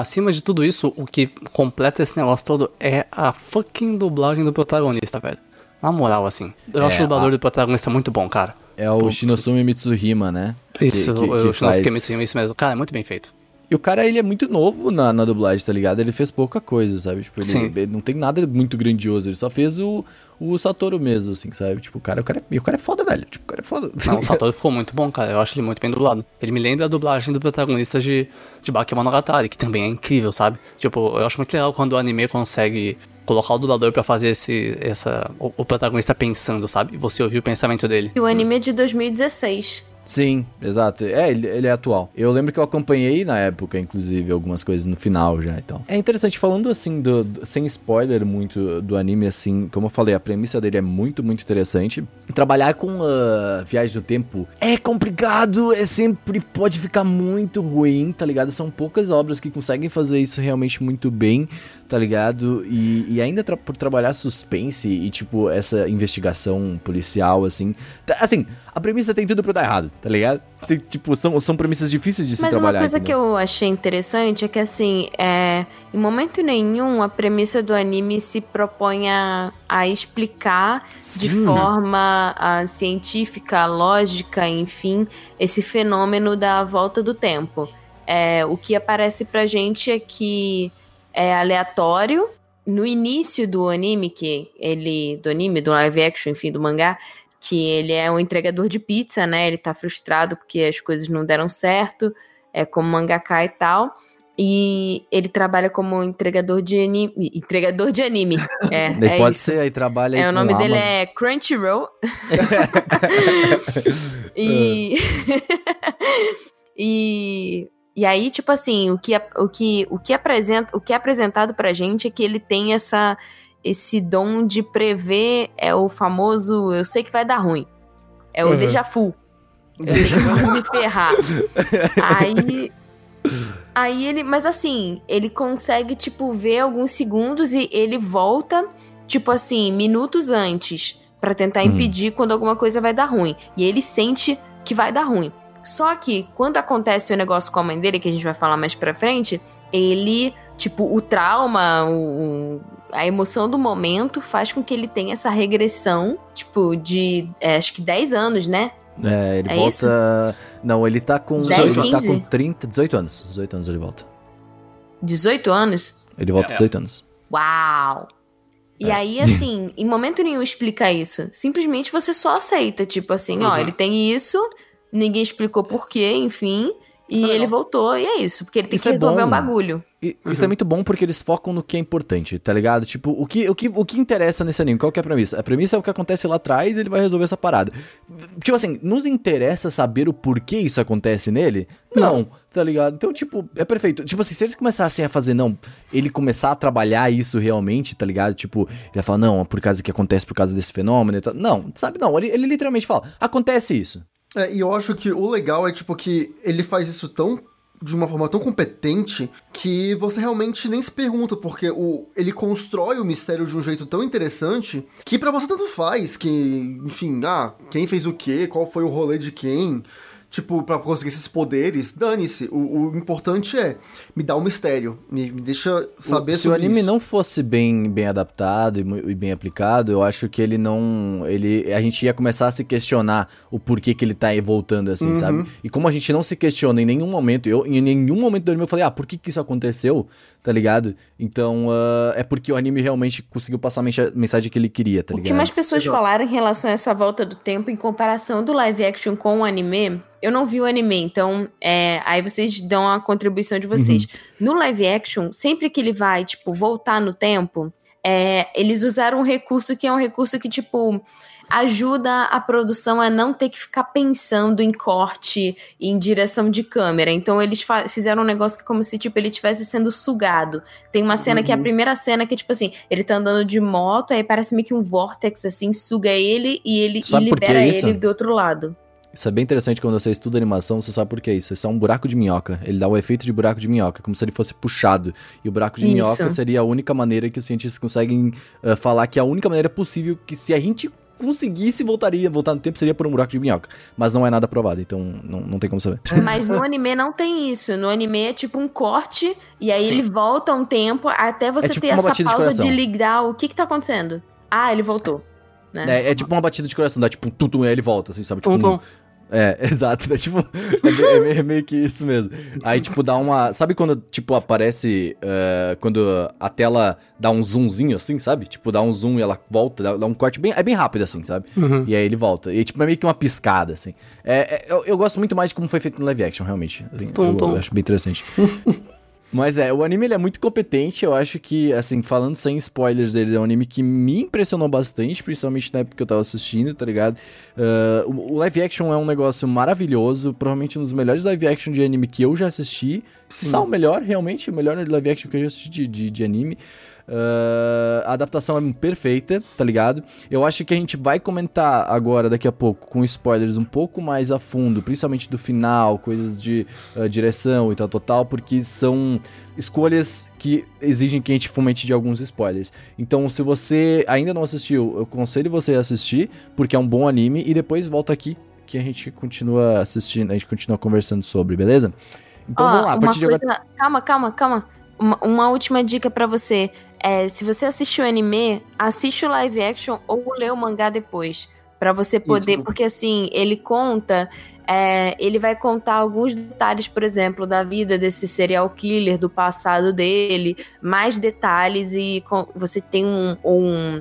Acima de tudo isso, o que completa esse negócio todo é a fucking dublagem do protagonista, velho. Na moral, assim. Eu É, acho o dublador a- do protagonista muito bom, cara. É o Shinosumi Mitsuhima, né? Isso, Que- que- o que o faz. Mitsuhima, isso mesmo. Cara, é muito bem feito. E o cara, ele é muito novo na, na dublagem, tá ligado? Ele fez pouca coisa, sabe? Tipo, ele, Sim. ele não tem nada muito grandioso. Ele só fez o, o Satoru mesmo, assim, sabe? Tipo, o cara, o cara, é, e o cara é foda, velho. Tipo, o cara é foda. Não, o Satoru ficou muito bom, cara. Eu acho ele muito bem dublado. Ele me lembra a dublagem do protagonista de, de Bakemonogatari, que também é incrível, sabe? Tipo, eu acho muito legal quando o anime consegue colocar o dublador pra fazer esse, essa, o, o protagonista pensando, sabe? Você ouvir o pensamento dele. E o anime é de 2016. Sim, exato. É, ele, ele é atual. Eu lembro que eu acompanhei na época, inclusive, algumas coisas no final já, então. É interessante, falando assim, do, do- sem spoiler muito do anime, assim, como eu falei, a premissa dele é muito, muito interessante. Trabalhar com a viagem do tempo é complicado, é sempre, pode ficar muito ruim, tá ligado? São poucas obras que conseguem fazer isso realmente muito bem, tá ligado? E, e ainda tra- por trabalhar suspense e, tipo, essa investigação policial, assim. Tá- Assim, a premissa tem tudo pra dar errado, tá ligado? Tem, tipo, são, são premissas difíceis de se Mas trabalhar. uma coisa entendeu? que eu achei interessante é que, assim, é, em momento nenhum a premissa do anime se propõe a, a explicar de Sim. forma ah, científica, lógica, enfim, esse fenômeno da volta do tempo. É, o que aparece pra gente é que é aleatório. No início do anime, que ele. Do anime, do live action, enfim, do mangá, que ele é um entregador de pizza, né? Ele tá frustrado porque as coisas não deram certo, é como mangaka e tal. E ele trabalha como entregador de anime. Entregador de anime. É, é pode isso. ser, aí trabalha aí É, o com nome dele é Crunchyroll. e... e e aí, tipo assim, o que, o que, o que apresenta, o que é apresentado pra gente é que ele tem essa esse dom de prever é o famoso, eu sei que vai dar ruim. É o Uhum. déjà vu. Eu sei que vão me ferrar. Aí Aí ele, mas assim, ele consegue tipo ver alguns segundos e ele volta tipo assim, minutos antes pra tentar Hum. impedir quando alguma coisa vai dar ruim. E ele sente que vai dar ruim. Só que quando acontece o negócio com a mãe dele, que a gente vai falar mais pra frente, ele, tipo, o trauma, o, a emoção do momento faz com que ele tenha essa regressão, tipo, de é, acho que 10 anos, né? É, ele É volta. Não, ele tá com. 10, ele tá 15? com 30, 18 anos. 18 anos ele volta. 18 anos? Ele volta É. 18 anos. Uau! E É. aí, assim, em momento nenhum explica isso. Simplesmente você só aceita. Tipo assim, ó, Uhum. ele tem isso, ninguém explicou por quê, enfim. E Isso é ele voltou, e é isso. Porque ele tem Isso que é resolver bom. um bagulho. E Isso é muito bom porque eles focam no que é importante, tá ligado? Tipo, o que, o que, o que interessa nesse anime? Qual que é a premissa? A premissa é o que acontece lá atrás e ele vai resolver essa parada. Tipo assim, nos interessa saber o porquê isso acontece nele? Não, tá ligado? Então, tipo, é perfeito. Tipo assim, se eles começassem a fazer, não, ele começar a trabalhar isso realmente, tá ligado? Tipo, ele vai falar, não, é por causa que acontece por causa desse fenômeno e tal. Não, sabe? Não, ele, ele literalmente fala, acontece isso. É, e eu acho que o legal é, tipo, que ele faz isso tão. De uma forma tão competente que você realmente nem se pergunta, porque o, ele constrói o mistério de um jeito tão interessante que pra você tanto faz que, enfim, ah, quem fez o quê, qual foi o rolê de quem, tipo, pra conseguir esses poderes, dane-se. O, o importante é me dar um mistério, me, me deixa saber O- se o anime isso. não fosse bem, bem adaptado e, e bem aplicado, eu acho que ele não. ele A gente ia começar a se questionar o porquê que ele tá aí voltando assim, Uhum. sabe? E como a gente não se questiona em nenhum momento, eu em nenhum momento do anime eu falei, ah, por que que isso aconteceu? Tá ligado? Então, ah, é porque o anime realmente conseguiu passar a mensagem que ele queria, tá O ligado? que mais pessoas Exato. falaram em relação a essa volta do tempo em comparação do live action com o anime, eu não vi o anime, então é, aí vocês dão a contribuição de vocês. No live action, sempre que ele vai, tipo, voltar no tempo, é, eles usaram um recurso que é um recurso que, tipo, ajuda a produção a não ter que ficar pensando em corte, em direção de câmera. Então eles fizeram um negócio que é como se, tipo, ele estivesse sendo sugado. Tem uma cena que é a primeira cena que, tipo assim, ele tá andando de moto, aí parece meio que um vórtex, assim, suga ele e ele e libera ele do outro lado. Isso é bem interessante quando você estuda animação, você sabe por que é isso. Isso é um buraco de minhoca. Ele dá o efeito de buraco de minhoca, como se ele fosse puxado. E o buraco de Isso. minhoca seria a única maneira que os cientistas conseguem ah, falar que é a única maneira possível que se a gente conseguisse voltaria, voltar no tempo seria por um buraco de minhoca. Mas não é nada provado, então não, não tem como saber. Mas no anime não tem isso. No anime é tipo um corte, e aí ele volta um tempo até você É tipo ter essa batida de pausa de, coração. ligar o que que tá acontecendo. Ah, ele voltou. Né? É, é tipo uma batida de coração, dá tipo tum tum, aí ele volta, assim, sabe? Tipo, Tum, um- tum. É, exato, é tipo, é, me- é meio- é meio que isso mesmo. Aí, tipo, dá uma. Sabe quando, tipo, aparece. eh, quando a tela dá um zoomzinho assim, sabe? Tipo, dá um zoom e ela volta, dá, dá um corte bem. É bem rápido assim, sabe? Uhum. E aí ele volta. E, tipo, é meio que uma piscada, assim. É, é, eu, eu gosto muito mais de como foi feito no live action, realmente. Assim, Tum, eu, tum. eu acho bem interessante. Mas é, o anime ele é muito competente, eu acho que, assim, falando sem spoilers, ele é um anime que me impressionou bastante, principalmente na época que eu tava assistindo, tá ligado? Ah, o o live action é um negócio maravilhoso, provavelmente um dos melhores live action de anime que eu já assisti. Se o melhor, realmente, o melhor live action que eu já assisti de, de, de anime. Ah, a adaptação é perfeita, tá ligado? Eu acho que a gente vai comentar agora, daqui a pouco, com spoilers um pouco mais a fundo, principalmente do final, coisas de ah, direção e tal, total, porque são escolhas que exigem que a gente fomente de alguns spoilers. Então, se você ainda não assistiu, eu aconselho você a assistir, porque é um bom anime, e depois volta aqui que a gente continua assistindo, a gente continua conversando sobre, beleza? Então vamos lá, a partir de agora. coisa- Calma, calma, calma. Uma, uma última dica pra você. É, se você assistiu o anime, assiste o live action ou lê o mangá depois. Pra você poder. Isso. Porque assim, ele conta. é, ele vai contar alguns detalhes, por exemplo, da vida desse serial killer, do passado dele, mais detalhes e com- você tem um- um,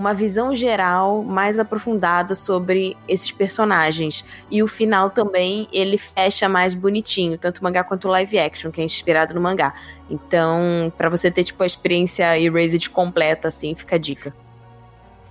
uma visão geral mais aprofundada sobre esses personagens. E o final também, ele fecha mais bonitinho, tanto o mangá quanto o live action, que é inspirado no mangá. Então, pra você ter, tipo, a experiência Erased completa, assim, fica a dica.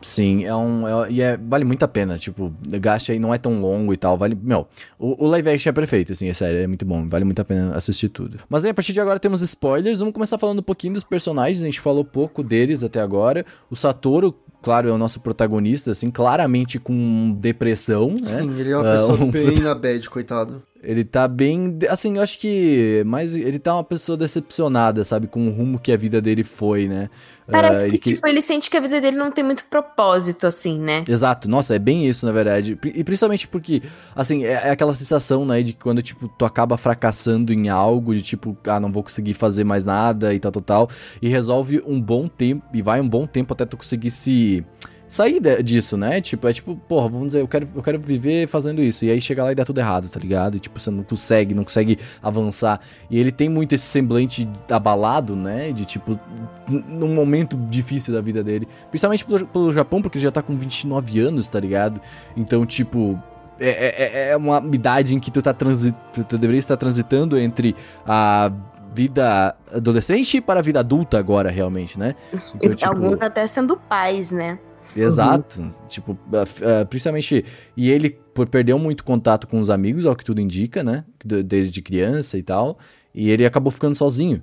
Sim, é um. é- e é, vale muito a pena. Tipo, gaste aí, não é tão longo e tal. Vale. Meu, o, o live action é perfeito, assim, é sério, é muito bom. Vale muito a pena assistir tudo. Mas aí, a partir de agora temos spoilers. Vamos começar falando um pouquinho dos personagens. A gente falou pouco deles até agora. O Satoru, claro, é o nosso protagonista, assim, claramente com depressão, né? Sim, ele é uma Ah, pessoa um- bem na bad, coitado. Ele tá bem. Assim, eu acho que. Mas ele tá uma pessoa decepcionada, sabe? Com o rumo que a vida dele foi, né? Parece Ah, que, ele que- tipo, ele sente que a vida dele não tem muito propósito, assim, né? Exato, nossa, é bem isso, na verdade. E principalmente porque, assim, é, é aquela sensação, né, de que quando, tipo, tu acaba fracassando em algo, de tipo, ah, não vou conseguir fazer mais nada e tal, tal, tal, e resolve um bom tempo, e vai um bom tempo até tu conseguir se sair de- disso, né? Tipo, é tipo, porra, vamos dizer, eu quero, eu quero viver fazendo isso. E aí chega lá e dá tudo errado, tá ligado? E tipo, você não consegue, não consegue avançar. E ele tem muito esse semblante abalado, né? De tipo, num momento difícil da vida dele. Principalmente pelo, pelo Japão, porque ele já tá com 29 anos, tá ligado? Então, tipo. É, é- é uma idade em que tu tá transi tu, tu deveria estar transitando entre a vida adolescente para a vida adulta agora, realmente, né? Então, E Alguns até sendo pais, né? Exato. Tipo, ah, f- ah, principalmente. E ele, por perder muito contato com os amigos, ao que tudo indica, né? de- Desde criança e tal. E ele acabou ficando sozinho.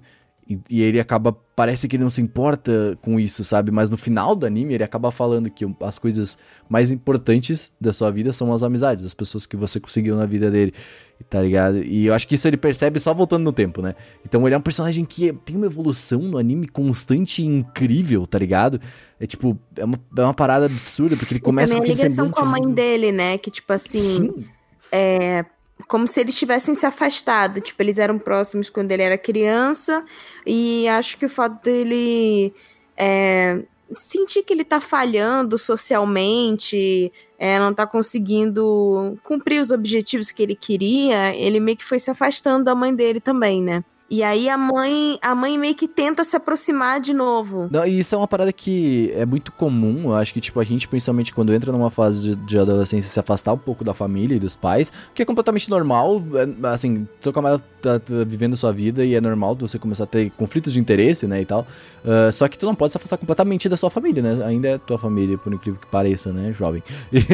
E, e ele acaba. Parece que ele não se importa com isso, sabe? Mas no final do anime, ele acaba falando que as coisas mais importantes da sua vida são as amizades, as pessoas que você conseguiu na vida dele. Tá ligado? E eu acho que isso ele percebe só voltando no tempo, né? Então ele é um personagem que tem uma evolução no anime constante e incrível, tá ligado? É tipo, é uma, é uma parada absurda, porque ele começa e com também a aquele ligação com a mãe dele, né? Que, tipo assim, Sim, como se eles tivessem se afastado. Tipo, eles eram próximos quando ele era criança. E acho que o fato dele é, sentir que ele tá falhando socialmente, é, não tá conseguindo cumprir os objetivos que ele queria, ele meio que foi se afastando da mãe dele também, né? E aí a mãe, a mãe meio que tenta se aproximar de novo. Não, e isso é uma parada que é muito comum, eu acho que, tipo, a gente, principalmente quando entra numa fase de, de adolescência, se afastar um pouco da família e dos pais, o que é completamente normal, é, assim, tua camarada tá, tá vivendo sua vida e é normal você começar a ter conflitos de interesse, né, e tal, Ah, só que tu não pode se afastar completamente da sua família, né, ainda é tua família, por incrível que pareça, né, jovem.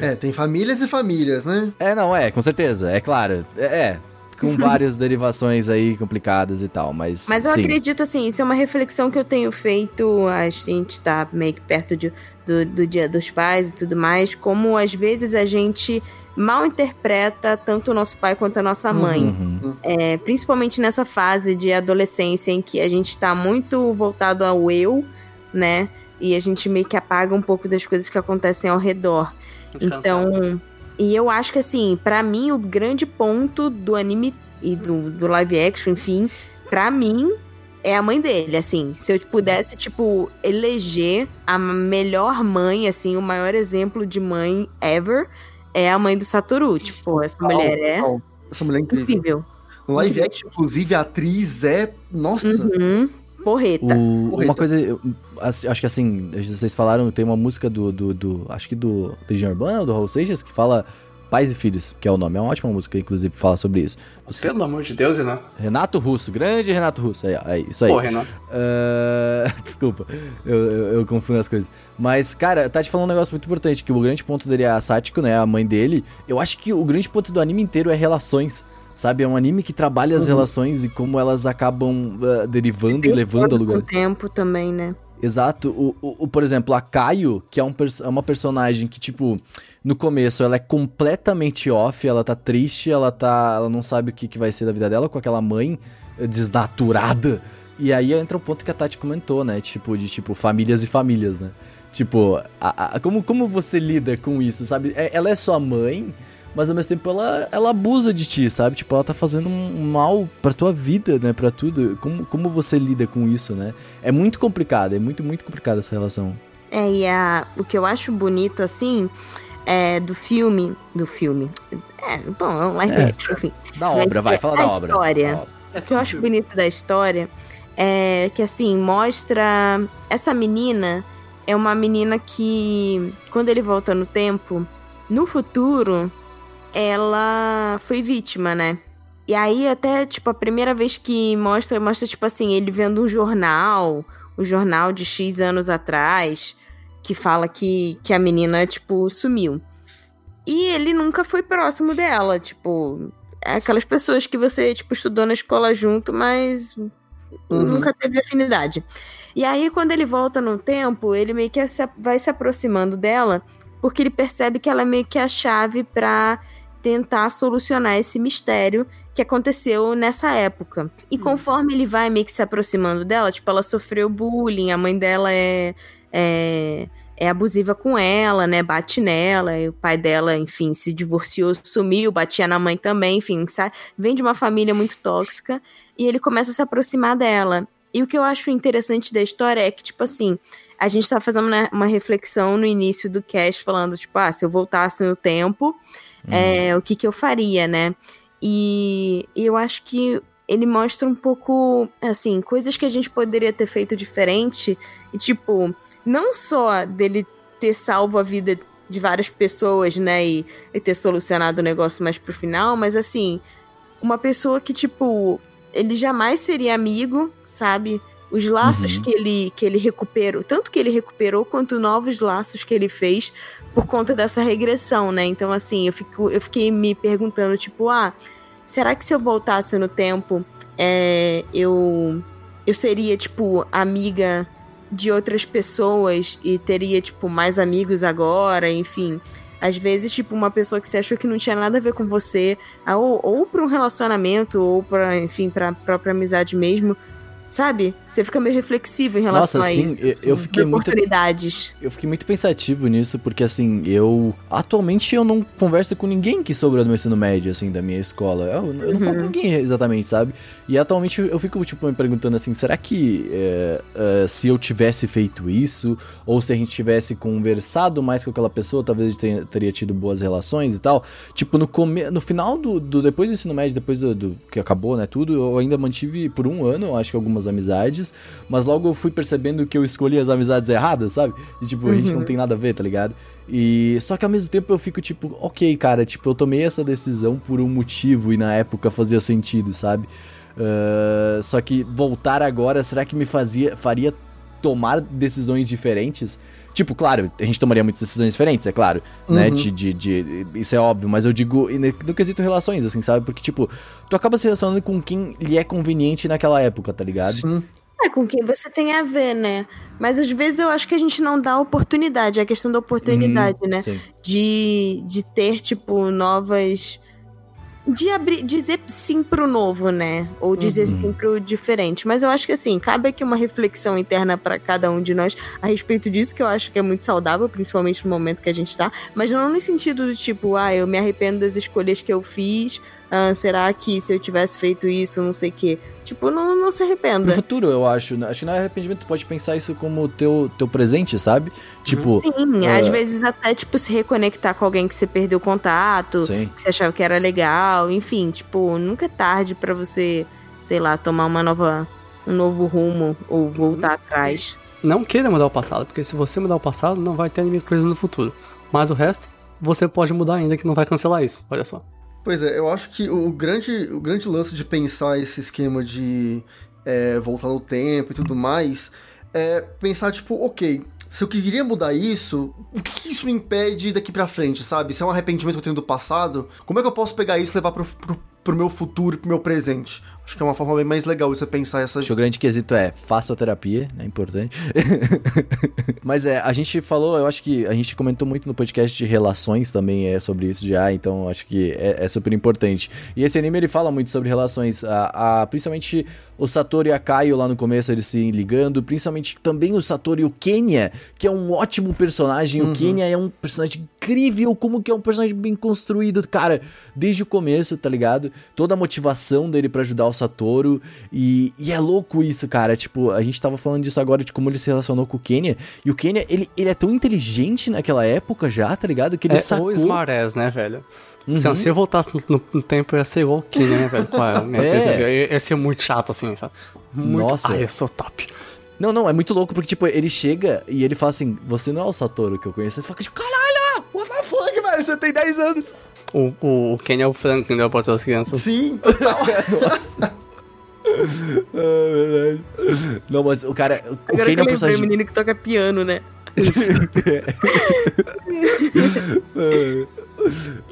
É, tem famílias e famílias, né? é, não, é, com certeza, é claro, é, é, com várias derivações aí complicadas e tal, mas, Mas eu sim. acredito, assim, isso é uma reflexão que eu tenho feito, a gente tá meio que perto de- do, do Dia dos Pais e tudo mais, como às vezes a gente mal interpreta tanto o nosso pai quanto a nossa mãe. Uhum. É, principalmente nessa fase de adolescência em que a gente tá muito voltado ao eu, né? E a gente meio que apaga um pouco das coisas que acontecem ao redor. Então, e eu acho que assim, pra mim o grande ponto do anime e do, do live action, enfim, pra mim é a mãe dele, assim. Se eu pudesse, tipo, eleger a melhor mãe, assim, o maior exemplo de mãe ever, é a mãe do Satoru. Tipo, essa mulher é? Essa mulher é incrível. incrível. No live action, inclusive, a atriz é. Nossa! Uhum. Porreta. O- Porreta. uma coisa, eu- acho que assim, vocês falaram, tem uma música do, do, do- acho que do Legião Urbana, do Raul Seixas, que fala Pais e Filhos, que é o nome. É uma ótima música, inclusive, fala sobre isso. Você- Pelo amor de Deus, Renan. Renato Russo, grande Renato Russo, aí, ó, é isso aí. Pô, Renan. Ah, desculpa, eu, eu, eu confundo as coisas. Mas, cara, tá te falando um negócio muito importante, que o grande ponto dele é a Sático, né, a mãe dele. Eu acho que o grande ponto do anime inteiro é relações, sabe? É um anime que trabalha as relações e como elas acabam ah, derivando e levando a Com o lugares. tempo também, né? Exato. O, o, o- por exemplo, a Caio, que é, um, é uma personagem que, tipo, no começo ela é completamente off, ela tá triste, ela tá. Ela não sabe o que, que vai ser da vida dela com aquela mãe eh, desnaturada. E aí entra o ponto que a Tati comentou, né? Tipo, de tipo, famílias e famílias, né? Tipo, a- a- como, como você lida com isso, sabe? É- ela é sua mãe, mas ao mesmo tempo ela, ela abusa de ti, sabe? Tipo, ela tá fazendo um mal pra tua vida, né? Pra tudo. Como, como você lida com isso, né? É muito complicado, é muito, muito complicado essa relação. É, e a, o que eu acho bonito, assim, é, do filme. Do filme. É, bom, é um live É. action, enfim. Da obra, vai, fala da obra. história. Da obra. O que eu acho bonito da história é que, assim, mostra. Essa menina é uma menina que, quando ele volta no tempo, no futuro, ela foi vítima, né? E aí, até, tipo, a primeira vez que mostra, mostra, tipo assim, ele vendo um jornal, um jornal de X anos atrás, que fala que, que a menina, tipo, sumiu. E ele nunca foi próximo dela, tipo, é aquelas pessoas que você, tipo, estudou na escola junto, mas nunca teve afinidade. E aí, quando ele volta no tempo, ele meio que vai se aproximando dela, porque ele percebe que ela é meio que a chave pra tentar solucionar esse mistério que aconteceu nessa época. E conforme ele vai meio que se aproximando dela, tipo, ela sofreu bullying, a mãe dela é, é, é abusiva com ela, né? Bate nela, e o pai dela, enfim, se divorciou, sumiu, batia na mãe também, enfim, sabe? Vem de uma família muito tóxica e ele começa a se aproximar dela. E o que eu acho interessante da história é que, tipo assim, a gente tá fazendo né, uma reflexão no início do cast, falando, tipo, ah, se eu voltasse no tempo, é, o que que eu faria, né? E, e eu acho que ele mostra um pouco, assim, coisas que a gente poderia ter feito diferente. E, tipo, não só dele ter salvo a vida de várias pessoas, né? E, e ter solucionado o negócio mais pro final, mas, assim, uma pessoa que, tipo, ele jamais seria amigo, sabe? Os laços Uhum. que, ele, que ele recuperou, tanto que ele recuperou, quanto novos laços que ele fez por conta dessa regressão, né? Então, assim, eu, fico, eu fiquei me perguntando, tipo, ah, será que se eu voltasse no tempo, é, eu, eu seria, tipo, amiga de outras pessoas e teria, tipo, mais amigos agora, enfim. Às vezes, tipo, uma pessoa que você achou que não tinha nada a ver com você, ou, ou pra um relacionamento, ou pra, enfim, pra própria amizade mesmo, sabe? Você fica meio reflexivo em relação Nossa, a isso. eu- eu fiquei muito- oportunidades. Eu fiquei muito pensativo nisso, porque assim, eu. Atualmente eu não converso com ninguém que sobrou no meu ensino médio, assim, da minha escola. Eu, eu não falo com ninguém exatamente, sabe? E atualmente eu fico, tipo, me perguntando assim, será que é, é, se eu tivesse feito isso, ou se a gente tivesse conversado mais com aquela pessoa, talvez a gente tenha- teria tido boas relações e tal. Tipo, no, come... no final do, do- Depois do ensino médio, depois do, do que acabou, né, tudo, eu ainda mantive por um ano, eu acho que algumas amizades, mas logo eu fui percebendo que eu escolhi as amizades erradas, sabe? E tipo, a gente não tem nada a ver, tá ligado? E só que ao mesmo tempo eu fico tipo, ok, cara, tipo, eu tomei essa decisão por um motivo e na época fazia sentido, sabe? Ah, só que voltar agora, será que me fazia, faria tomar decisões diferentes? Tipo, claro, a gente tomaria muitas decisões diferentes, é claro, né? Uhum. De, de, de- isso é óbvio, mas eu digo no quesito relações, assim, sabe? Porque, tipo, tu acaba se relacionando com quem lhe é conveniente naquela época, tá ligado? Sim. É com quem você tem a ver, né? Mas às vezes eu acho que a gente não dá oportunidade, é a questão da oportunidade, né? Sim. De, de ter, tipo, novas. De abrir, dizer sim pro novo, né? Ou dizer Uhum. sim pro diferente. Mas eu acho que assim, cabe aqui uma reflexão interna pra cada um de nós a respeito disso, que eu acho que é muito saudável, principalmente no momento que a gente tá. Mas não no sentido do tipo, ah, eu me arrependo das escolhas que eu fiz. Ah, será que se eu tivesse feito isso, não sei o quê. Tipo, não, não se arrependa. futuro, eu acho. Acho que não é arrependimento, tu pode pensar isso como teu, teu presente, sabe? Tipo, Sim, ah, às vezes até, tipo, se reconectar com alguém que você perdeu contato, sim. que você achava que era legal, enfim, tipo, nunca é tarde pra você, sei lá, tomar uma nova, um novo rumo ou voltar atrás. Não queira mudar o passado, porque se você mudar o passado, não vai ter inimigo preso no futuro. Mas o resto, você pode mudar ainda que não vai cancelar isso. Olha só. Pois é, eu acho que o grande, o grande lance de pensar esse esquema de é, voltar no tempo e tudo mais é pensar, tipo, ok, se eu queria mudar isso, o que, que isso me impede daqui pra frente, sabe? Se é um arrependimento que eu tenho do passado, como é que eu posso pegar isso e levar pro, pro, pro meu futuro, pro meu presente? Acho que é uma forma bem mais legal você pensar essa. Acho que o grande quesito é faça terapia, é importante. Mas é, a gente falou, eu acho que a gente comentou muito no podcast de relações também é sobre isso já, então acho que é, é super importante. E esse anime ele fala muito sobre relações, a, a, principalmente o Satoru e a Kaio lá no começo eles se ligando, principalmente também o Satoru e o Kenya, que é um ótimo personagem. Uhum. O Kenya é um personagem incrível, como que é um personagem bem construído, cara, desde o começo, tá ligado? Toda a motivação dele para ajudar o Satoru e, e é louco isso, cara. Tipo, a gente tava falando disso agora de como ele se relacionou com o Kenya, e o Kenya, ele, ele é tão inteligente naquela época já, tá ligado? Que ele é sacou... o Smartass, né, velho? Uhum. Se, se eu voltasse no, no- no tempo, eu ia ser igual o Kine, né, velho? Com a minha É. ia, ia ser muito chato, assim, sabe? Muito... Nossa. Ai, eu sou top. Não, não, é muito louco porque, tipo, ele chega e ele fala assim: Você não é o Satoru que eu conheço. Você fica tipo, caralho, what the fuck, velho? Você tem 10 anos. O, o, o Kenny é o Frank que deu pra todas as crianças. Sim, total. Nossa. é verdade. Não, mas o cara. O Agora que Kane é um lembrei, o personagem. menino que toca piano, né?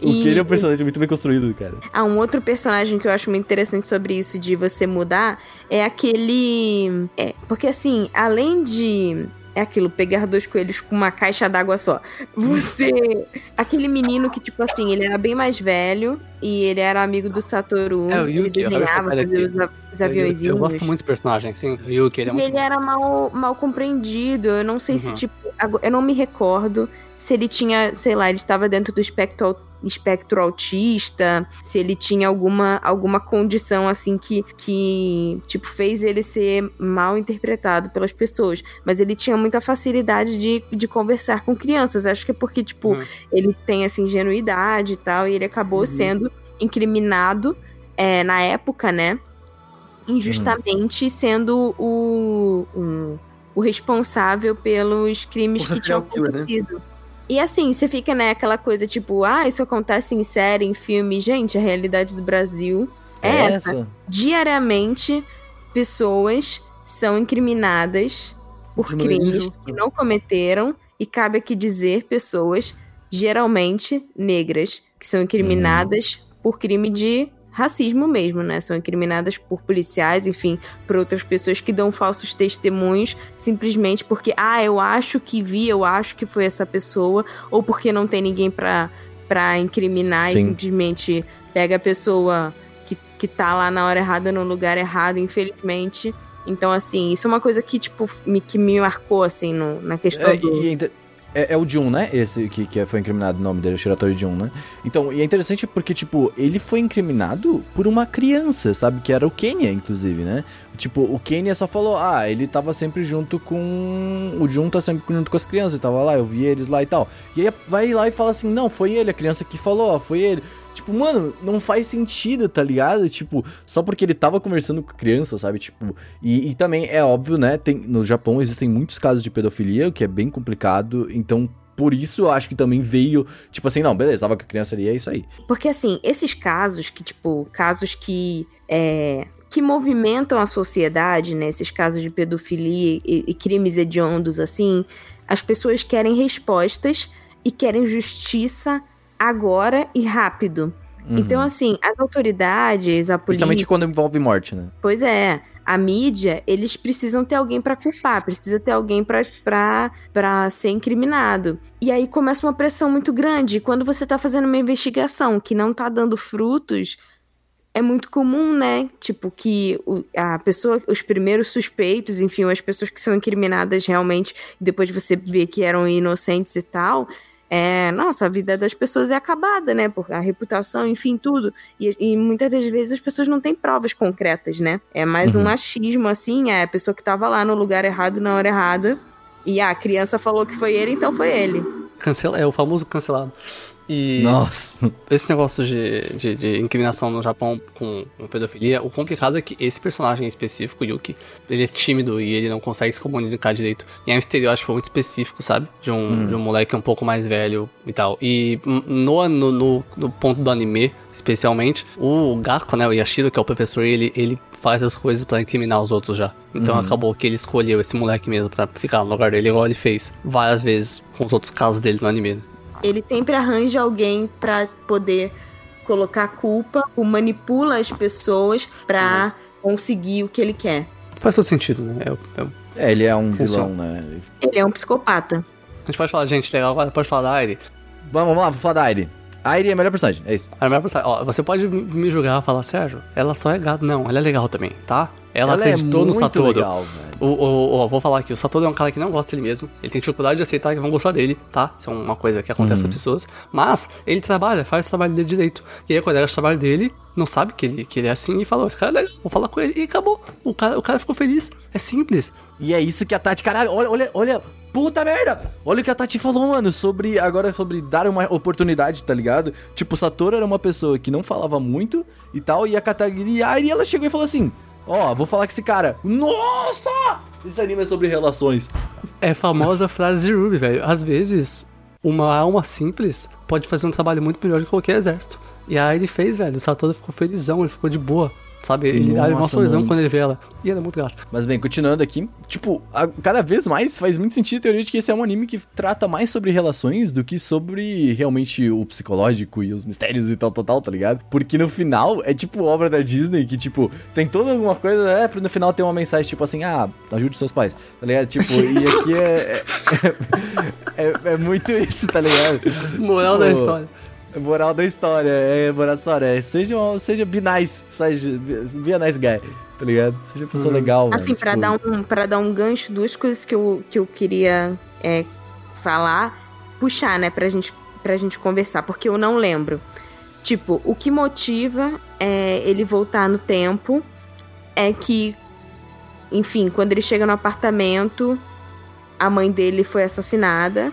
O E- é um personagem muito bem construído, cara. Ah, um outro personagem que eu acho muito interessante sobre isso de você mudar é aquele. É, porque assim, além de. É aquilo, pegar dois coelhos com uma caixa d'água só. Você. Aquele menino que, tipo assim, ele era bem mais velho e ele era amigo do Satoru. É, o ele Yuki, eu desenhava, fazia os, os Eu, aviãozinhos. eu gosto muito desse personagem, sim. O Yuki, ele é E muito ele era mal, mal compreendido. Eu não sei se, Uhum. tipo. ago- Eu não me recordo se ele tinha, sei lá, ele estava dentro do espectro, espectro autista, se ele tinha alguma, alguma condição, assim, que, que, tipo, fez ele ser mal interpretado pelas pessoas. Mas ele tinha muita facilidade de, de conversar com crianças. Acho que é porque, tipo, Uhum. ele tem essa ingenuidade e tal, e ele acabou Uhum. sendo incriminado é, na época, né? Injustamente sendo o, o, o responsável pelos crimes que tinham killer, né? E assim, você fica, né, aquela coisa tipo, ah, isso acontece em série, em filme. Gente, a realidade do Brasil é, essa. Diariamente, pessoas são incriminadas por crimes que não cometeram. E cabe aqui dizer pessoas, geralmente negras, que são incriminadas por crime de racismo mesmo, né? São incriminadas por policiais, enfim, por outras pessoas que dão falsos testemunhos simplesmente porque, ah, eu acho que vi, eu acho que foi essa pessoa, ou porque não tem ninguém pra, pra incriminar Sim. e simplesmente pega a pessoa que, que tá lá na hora errada, no lugar errado, infelizmente. Então, assim, isso é uma coisa que, tipo, me, que me marcou, assim, no- na questão É, do... e ainda- é, é o Jun, né? Esse que, que foi incriminado, o nome dele Shiratori Jun, né? Então, e é interessante porque, tipo, ele foi incriminado por uma criança, sabe? Que era o Kenya, inclusive, né? Tipo, o Kenya só falou, ah, ele tava sempre junto com. O Jun tá sempre junto com as crianças, ele tava lá, eu vi eles lá e tal. E aí vai lá e fala assim, não, foi ele, a criança que falou, ó, foi ele. Tipo, mano, não faz sentido, tá ligado? Tipo, só porque ele tava conversando com criança, sabe? Tipo, e, e também é óbvio, né? Tem, no Japão existem muitos casos de pedofilia, o que é bem complicado. Então, por isso eu acho que também veio, tipo assim, não, beleza, tava com a criança ali, é isso aí. Porque, assim, esses casos que, tipo, casos que. É, que movimentam a sociedade, né? Esses casos de pedofilia e, e crimes hediondos, assim, as pessoas querem respostas e querem justiça agora e rápido. Uhum. Então, assim, as autoridades, a polícia. Principalmente quando envolve morte, né? Pois é. A mídia, eles precisam ter alguém pra culpar, precisa ter alguém pra ser incriminado. E aí começa uma pressão muito grande. Quando você tá fazendo uma investigação que não tá dando frutos, é muito comum, né? Tipo, que a pessoa, os primeiros suspeitos, enfim, as pessoas que são incriminadas realmente, depois você vê que eram inocentes e tal, é, nossa, a vida das pessoas é acabada, né? Por a reputação, enfim, tudo. E, e muitas das vezes as pessoas não têm provas concretas, né? É mais Uhum. um achismo, assim, é a pessoa que tava lá no lugar errado na hora errada. E ah, a criança falou que foi ele, então foi ele. Cancela, é o famoso cancelado. E Nossa. esse negócio de, de, de incriminação no Japão com, com pedofilia, o complicado é que esse personagem em específico, Yuki, ele é tímido e ele não consegue se comunicar direito. E é um estereótipo muito específico, sabe? De um, de um moleque um pouco mais velho e tal. E hum, no, no, no, no ponto do anime, especialmente, o Gakko, né, o Yashiro, que é o professor, ele, ele faz as coisas pra incriminar os outros já. Então acabou que ele escolheu esse moleque mesmo pra ficar no lugar dele, igual ele fez várias vezes com os outros casos dele no anime. Ele sempre arranja alguém pra poder colocar culpa, ou manipula as pessoas pra conseguir o que ele quer. Faz todo sentido, né? É é É, ele é um Funciona. vilão, né? Ele é um psicopata. A gente pode falar, gente, legal, agora pode falar da Aire. Vamos, vamos lá, vou falar da Aire. A Aire é a melhor personagem, é isso. A melhor personagem- Ó, você pode me me julgar e falar, Sérgio, ela só é gado. Não, ela é legal também, tá? Ela, acreditou no Satoru. legal, velho. O, o, o- vou falar aqui, o Satoru é um cara que não gosta dele mesmo. Ele tem dificuldade de aceitar que vão gostar dele, tá? Isso é uma coisa que acontece Uhum. com as pessoas. Mas ele trabalha, faz o trabalho dele direito. E aí o colega de trabalho dele não sabe que ele, que ele é assim e falou: esse cara é legal, vou falar com ele. E acabou. O cara, o cara ficou feliz. É simples. E é isso que a Tati, caralho, olha, olha, olha, puta merda! Olha o que a Tati falou, mano, sobre, agora sobre dar uma oportunidade, tá ligado? Tipo, o Satoru era uma pessoa que não falava muito e tal, e a Katagiri Aire, ela chegou e falou assim, ó, vou falar com esse cara. Nossa! Esse anime é sobre relações. É a famosa frase de Ruby, velho. Às vezes, uma alma simples pode fazer um trabalho muito melhor que qualquer exército. E aí ele fez, velho. O Satoru ficou felizão, ele ficou de boa. Sabe? Ele abre uma sorrisão quando ele vê ela. E ela é muito gato. Mas bem, continuando aqui, tipo, a- cada vez mais faz muito sentido a teoria de que esse é um anime que trata mais sobre relações do que sobre realmente o psicológico e os mistérios e tal, tal, tal, tá ligado? Porque no final é tipo obra da Disney que, tipo, tem toda alguma coisa, é, pra no final ter uma mensagem tipo assim, ah, ajude seus pais, tá ligado? Tipo, e aqui é. É, é- é muito isso, tá ligado? Moral Tipo, da história. Moral da história, é moral da história. É, seja, seja be nice, seja, be a nice guy, tá ligado? Seja uma pessoa legal, Assim, mano, pra tipo- dar um para dar um gancho, duas coisas que eu, que eu queria é, falar, puxar, né, pra gente, pra gente conversar, porque eu não lembro. Tipo, o que motiva é, ele voltar no tempo é que, enfim, quando ele chega no apartamento, a mãe dele foi assassinada.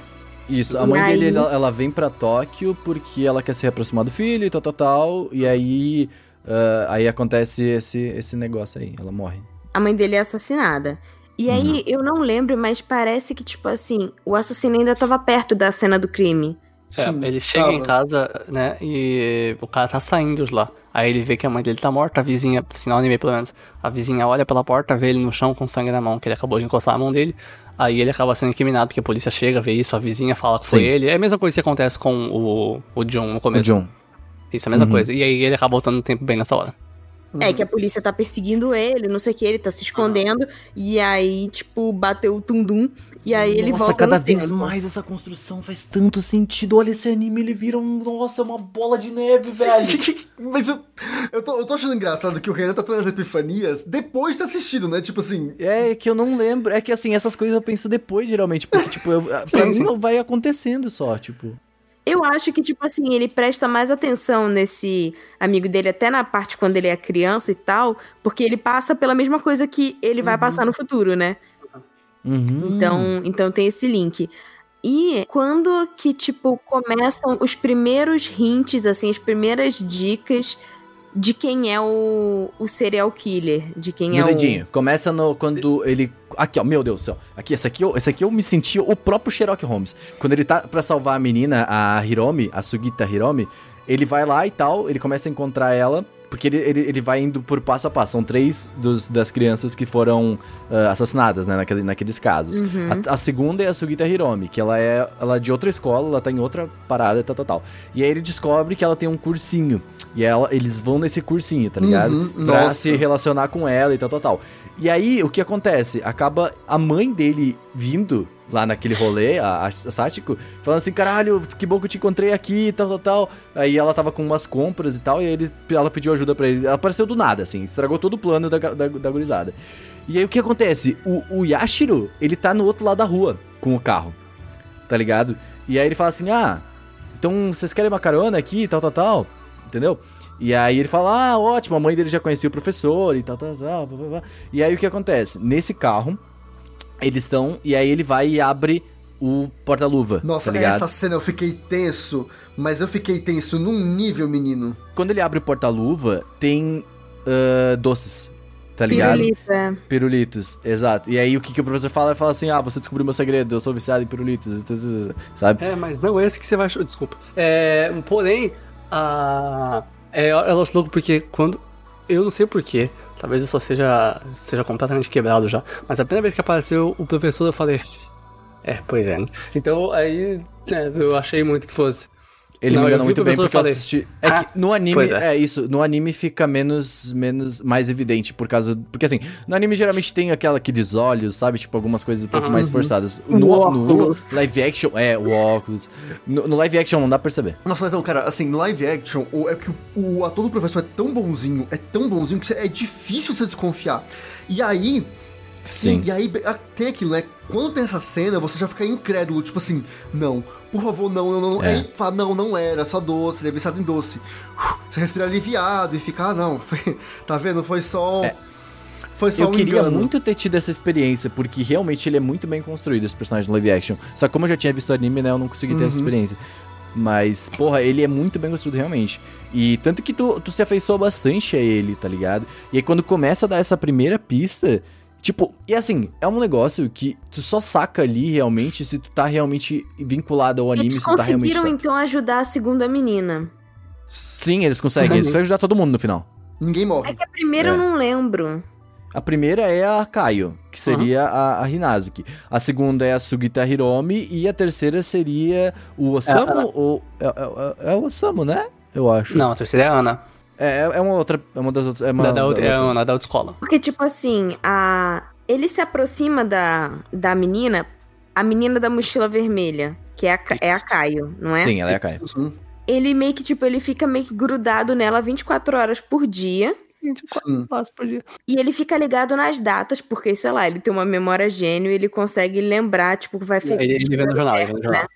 Isso, a mãe dele, ela, ela vem pra Tóquio porque ela quer se reaproximar do filho e tal, tal, tal. E aí, ah, aí acontece esse, esse negócio aí, ela morre. A mãe dele é assassinada. E aí, eu não lembro, mas parece que, tipo assim, o assassino ainda tava perto da cena do crime. É, Sim, ele chega em tava. casa, né, e o cara tá saindo de lá. Aí ele vê que a mãe dele tá morta, a vizinha, sinal anime pelo menos, a vizinha olha pela porta, vê ele no chão com sangue na mão, que ele acabou de encostar na mão dele. Aí ele acaba sendo incriminado, porque a polícia chega, vê isso, a vizinha fala que foi ele. É a mesma coisa que acontece com o, o John no O começo. John. Isso é a mesma Uhum. coisa. E aí ele acaba voltando no tempo bem nessa hora. É, que a polícia tá perseguindo ele, não sei o que, ele tá se escondendo, e aí, tipo, bateu o tundum, e aí ele nossa, volta cada no vez tempo. mais essa construção faz tanto sentido. Olha esse anime, ele vira um. Nossa, uma bola de neve, velho. Mas eu, eu, tô, eu tô achando engraçado que o Renan tá tendo as epifanias depois de ter assistido, né? Tipo assim, É que eu não lembro. É que assim, essas coisas eu penso depois, geralmente. Porque, tipo, eu, pra mim vai acontecendo só, tipo. Eu acho que, tipo assim, ele presta mais atenção nesse amigo dele, até na parte quando ele é criança e tal, porque ele passa pela mesma coisa que ele vai passar no futuro, né? Uhum. Então, então tem esse link. E quando que, tipo, começam os primeiros hints, assim, as primeiras dicas de quem é o, o serial killer, de quem Meu é dedinho. Começa no, quando ele. Aqui, ó, meu Deus do céu. Aqui, esse aqui, esse aqui eu me senti o próprio Sherlock Holmes. Quando ele tá pra salvar a menina, a Hiromi, a Sugita Hiromi, ele vai lá e tal, ele começa a encontrar ela. Porque ele, ele, ele vai indo por passo a passo. São três dos, das crianças que foram ah, assassinadas, né? Naquele, naqueles casos. Uhum. A, a segunda é a Sugita Hiromi, que ela é, ela é de outra escola, ela tá em outra parada, tal, tal, tal. E aí ele descobre que ela tem um cursinho. E ela, eles vão nesse cursinho, tá ligado? Uhum, pra nossa. se relacionar com ela e tal, tal, tal. E aí, o que acontece? Acaba a mãe dele vindo lá naquele rolê, a, a falando assim, caralho, que bom que eu te encontrei aqui tal, tal, tal. Aí ela tava com umas compras e tal, e aí ele, ela pediu ajuda pra ele. Ela apareceu do nada, assim, estragou todo o plano da, da, da gurizada. E aí, o que acontece? O, o Yashiro, ele tá no outro lado da rua com o carro, tá ligado? E aí ele fala assim, ah, então vocês querem uma carona aqui tal, tal, tal, entendeu? E aí ele fala, ah, ótimo, a mãe dele já conhecia o professor e tal, tal, tal. blá, blá, blá. E aí o que acontece? Nesse carro, eles estão, e aí ele vai e abre o porta-luva, nossa, tá essa cena eu fiquei tenso, mas eu fiquei tenso num nível, menino. Quando ele abre o porta-luva, tem ah, doces, tá ligado? Pirulita. Pirulitos, exato. E aí o que, que o professor fala? Ele fala assim, ah, você descobriu meu segredo, eu sou viciado em pirulitos, sabe? É, mas não é esse que você vai achar. Desculpa. É, porém, a. É, eu acho louco porque quando. Eu não sei porquê. Talvez eu só seja, seja completamente quebrado já. Mas a primeira vez que apareceu o professor, eu falei. É, pois é. né? Então aí. é, eu achei muito que fosse. Ele Não, me engana muito bem porque eu assisti. É Ah, que no anime, é. é. isso, no anime fica menos, menos, mais evidente por causa. Porque assim, no anime geralmente tem aquela, aqueles olhos, sabe? Tipo, algumas coisas um pouco Uhum. mais forçadas. O No, no live action, é, o óculos. No, no live action não dá pra perceber. Nossa, mas não, cara, assim, no live action, o, é que o, o ator do professor é tão bonzinho, é tão bonzinho que cê- é difícil você desconfiar. E aí. Sim, Sim. e aí a- tem aquilo, né? Quando tem essa cena, você já fica incrédulo, tipo assim, não, por favor, não, não, não. É. Aí fala, não, não era, só doce, ele é viciado em doce. Você respira aliviado e fica, ah, não, foi- tá vendo? Foi só. Foi só eu um queria engano. muito ter tido essa experiência, porque realmente ele é muito bem construído, esse personagem live action. Só que como eu já tinha visto o anime, né, eu não consegui ter essa Uhum. experiência. Mas, porra, ele é muito bem construído realmente. E tanto que tu, tu se afeiçoa bastante a ele, tá ligado? E aí quando começa a dar essa primeira pista, tipo, e assim, é um negócio que tu só saca ali realmente se tu tá realmente vinculado ao anime, Eles se tu tá realmente. conseguiram, então, ajudar a segunda menina. Sim, eles conseguem, eles conseguem ajudar todo mundo no final. Ninguém morre. É que a primeira É. eu não lembro. A primeira é a Kaio, que seria a, a Hinazuki. A segunda é a Sugita Hiromi. E a terceira seria o Osamu. ou- É, é- é- é o Osamu, né? Eu acho. Não, a terceira é a Ana. É, é uma outra. É uma das outras. É uma, Da, da, outra- é outra. a Ana da autoescola. Porque, tipo assim, a... ele se aproxima da, da menina, a menina da mochila vermelha, que é a, é a Caio, não é? Sim, ela é a Kaio. Hum, Ele meio que, tipo, ele fica meio que grudado nela 24 horas por dia. sim. Quase por dia. E ele fica ligado nas datas, porque, sei lá, ele tem uma memória gênio e ele consegue lembrar, tipo, que vai ficar. Ele, ele vê no jornal, ele vê no jornal.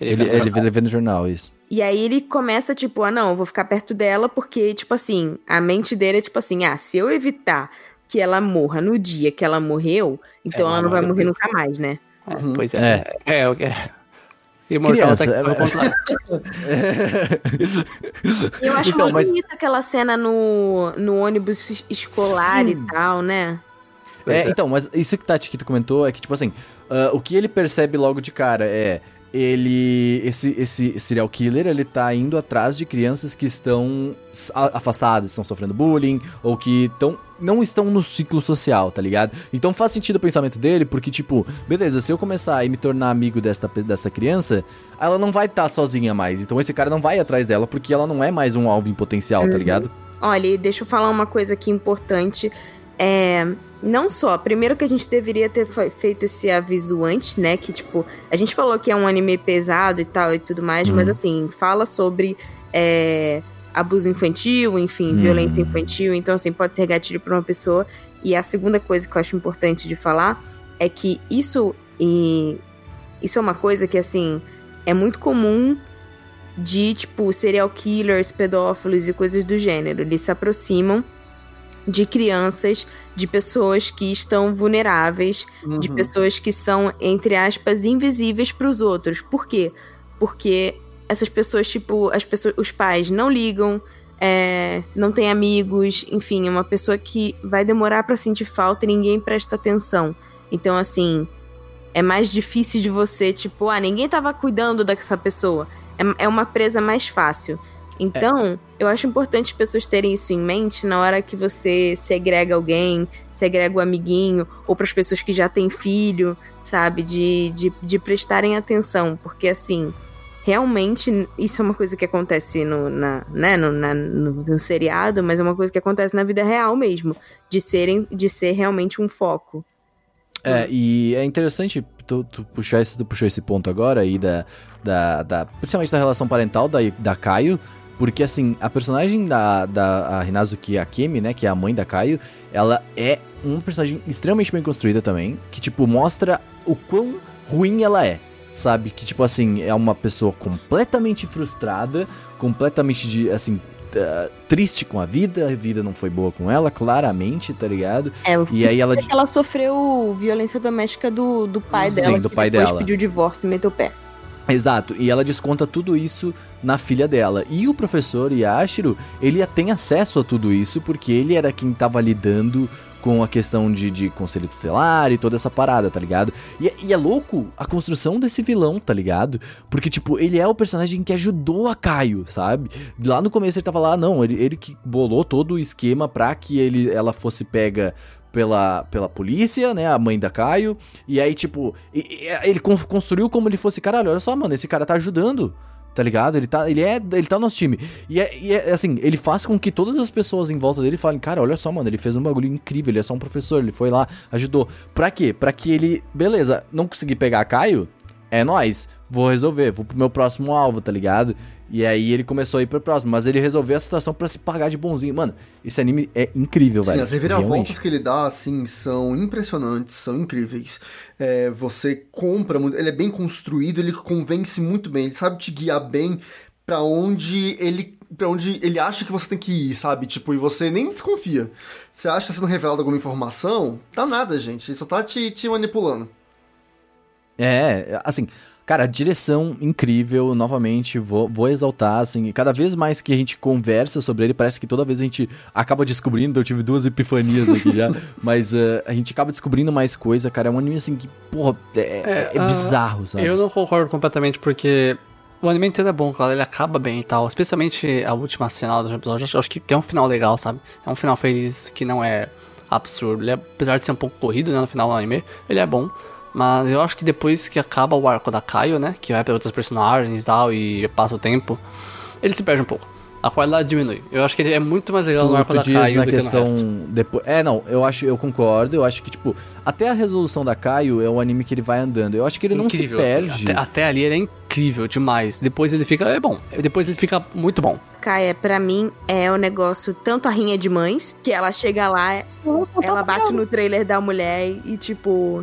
Ele, vê no ele, jornal. ele vê no jornal, isso. E aí ele começa, tipo, ah, não, eu vou ficar perto dela, porque, tipo assim, a mente dele é tipo assim, ah, se eu evitar que ela morra no dia que ela morreu, então Ela ela não vai morre morrer nunca mais, né? É, Uhum. Pois é. É, é. é. Imortal Criança, é-. E eu acho Então, muito mas- bonita aquela cena no, no ônibus es- escolar Sim. e tal, né? É, é. então, mas isso que Tati que tu comentou é que, tipo assim, ah, o que ele percebe logo de cara é. Ele. Esse, esse serial killer, ele tá indo atrás de crianças que estão afastadas, estão sofrendo bullying, ou que estão. Não estão no ciclo social, tá ligado? Então faz sentido o pensamento dele, porque, tipo, beleza, se eu começar a me tornar amigo desta, dessa criança, ela não vai estar sozinha mais. Então esse cara não vai atrás dela, porque ela não é mais um alvo em potencial, tá ligado? Olha, e deixa eu falar uma coisa aqui importante. É, não só, primeiro que a gente deveria ter fe- feito esse aviso antes, né? Que, tipo, a gente falou que é um anime pesado e tal e tudo mais, Uhum. mas assim, fala sobre é, abuso infantil, enfim, Uhum. violência infantil. Então, assim, pode ser gatilho pra uma pessoa. E a segunda coisa que eu acho importante de falar é que isso e isso é uma coisa que, assim, é muito comum de, tipo, serial killers, pedófilos e coisas do gênero. Eles se aproximam de crianças, de pessoas que estão vulneráveis, de Uhum. pessoas que são, entre aspas, invisíveis para os outros. Por quê? Porque essas pessoas, tipo, as pessoas, os pais não ligam, é, não tem amigos, enfim, é uma pessoa que vai demorar para sentir falta e ninguém presta atenção. Então, assim, é mais difícil de você, tipo, ah, ninguém tava cuidando dessa pessoa. É, é uma presa mais fácil. Então, eu acho importante as pessoas terem isso em mente na hora que você segrega alguém, segrega o amiguinho, ou para as pessoas que já têm filho, sabe? De, de, de prestarem atenção, porque assim, realmente isso é uma coisa que acontece no, na, né, no, na- no, no seriado, mas é uma coisa que acontece na vida real mesmo, de serem, de ser realmente um foco. É, e é interessante tu, tu puxar esse, tu puxou esse ponto agora aí da, da, da- principalmente da relação parental da, da Caio, porque assim, a personagem da, da a Hinazuki Akemi, né, que é a mãe da Caio, ela é uma personagem extremamente bem construída também, que tipo mostra o quão ruim ela é. Sabe? Que, tipo assim, é uma pessoa completamente frustrada, completamente de, assim, ah, triste com a vida, a vida não foi boa com ela, claramente, tá ligado? É, E aí ela. ela sofreu violência doméstica do, do pai Sim, dela, do que pai depois dela. pediu divórcio e meteu o pé. Exato, e ela desconta tudo isso na filha dela. E o professor Yashiro, ele tem acesso a tudo isso porque ele era quem tava lidando com a questão de, de conselho tutelar e toda essa parada, tá ligado? E, é- e é louco a construção desse vilão, tá ligado? Porque, tipo, ele é o personagem que ajudou a Caio, sabe? Lá no começo ele tava lá, não, ele, ele que bolou todo o esquema pra que ele, ela fosse pega pela, pela polícia, né? A mãe da Caio. E aí, tipo, ele con- construiu como ele fosse, caralho, olha só, mano, esse cara tá ajudando. Tá ligado? Ele tá, ele é, ele tá no nosso time. E é, e é, assim, ele faz com que todas as pessoas em volta dele falem, cara, olha só, mano, ele fez um bagulho incrível, ele é só um professor, ele foi lá, ajudou. Pra quê? Pra que ele, beleza, não conseguir pegar Caio, é nóis, vou resolver, vou pro meu próximo alvo, tá ligado? E aí ele começou a ir pro próximo, mas ele resolveu a situação pra se pagar de bonzinho. Mano, esse anime é incrível, Sim, velho. as reviravoltas que ele dá, assim, são impressionantes, são incríveis. É, você compra muito, ele é bem construído, ele convence muito bem, ele sabe te guiar bem pra onde ele para onde ele acha que você tem que ir, sabe? Tipo, e você nem desconfia. Você acha que tá sendo revelado alguma informação? Tá nada, gente. Ele só tá te, te manipulando. É, assim, cara, direção incrível, novamente, vou, vou exaltar, assim, e cada vez mais que a gente conversa sobre ele, parece que toda vez a gente acaba descobrindo, eu tive duas epifanias aqui já, mas uh, a gente acaba descobrindo mais coisa, cara, é um anime, assim, que, porra, é, é, é ah, bizarro, sabe? Eu não concordo completamente, porque o anime inteiro é bom, cara, ele acaba bem e tal, especialmente a última cena do episódio, eu acho que é um final legal, sabe? É um final feliz que não é absurdo, ele é, apesar de ser um pouco corrido, né, no final do anime, ele é bom. Mas eu acho que depois que acaba o arco da Kaio, né? Que vai para outros personagens e tal, e passa o tempo, ele se perde um pouco. A qualidade diminui. Eu acho que ele é muito mais legal no arco Tu da Kaio na do questão que no resto. depois. É, não, eu acho, eu concordo. Eu acho que tipo, até a resolução da Caio é o anime que ele vai andando. Eu acho que ele Incrível, não se assim. perde. Até, até ali ele é incrível demais. Depois ele fica. É bom. Depois ele fica muito bom. Caia, pra mim, é o negócio tanto a rinha de mães, que ela chega lá, ela bate no trailer da mulher e tipo.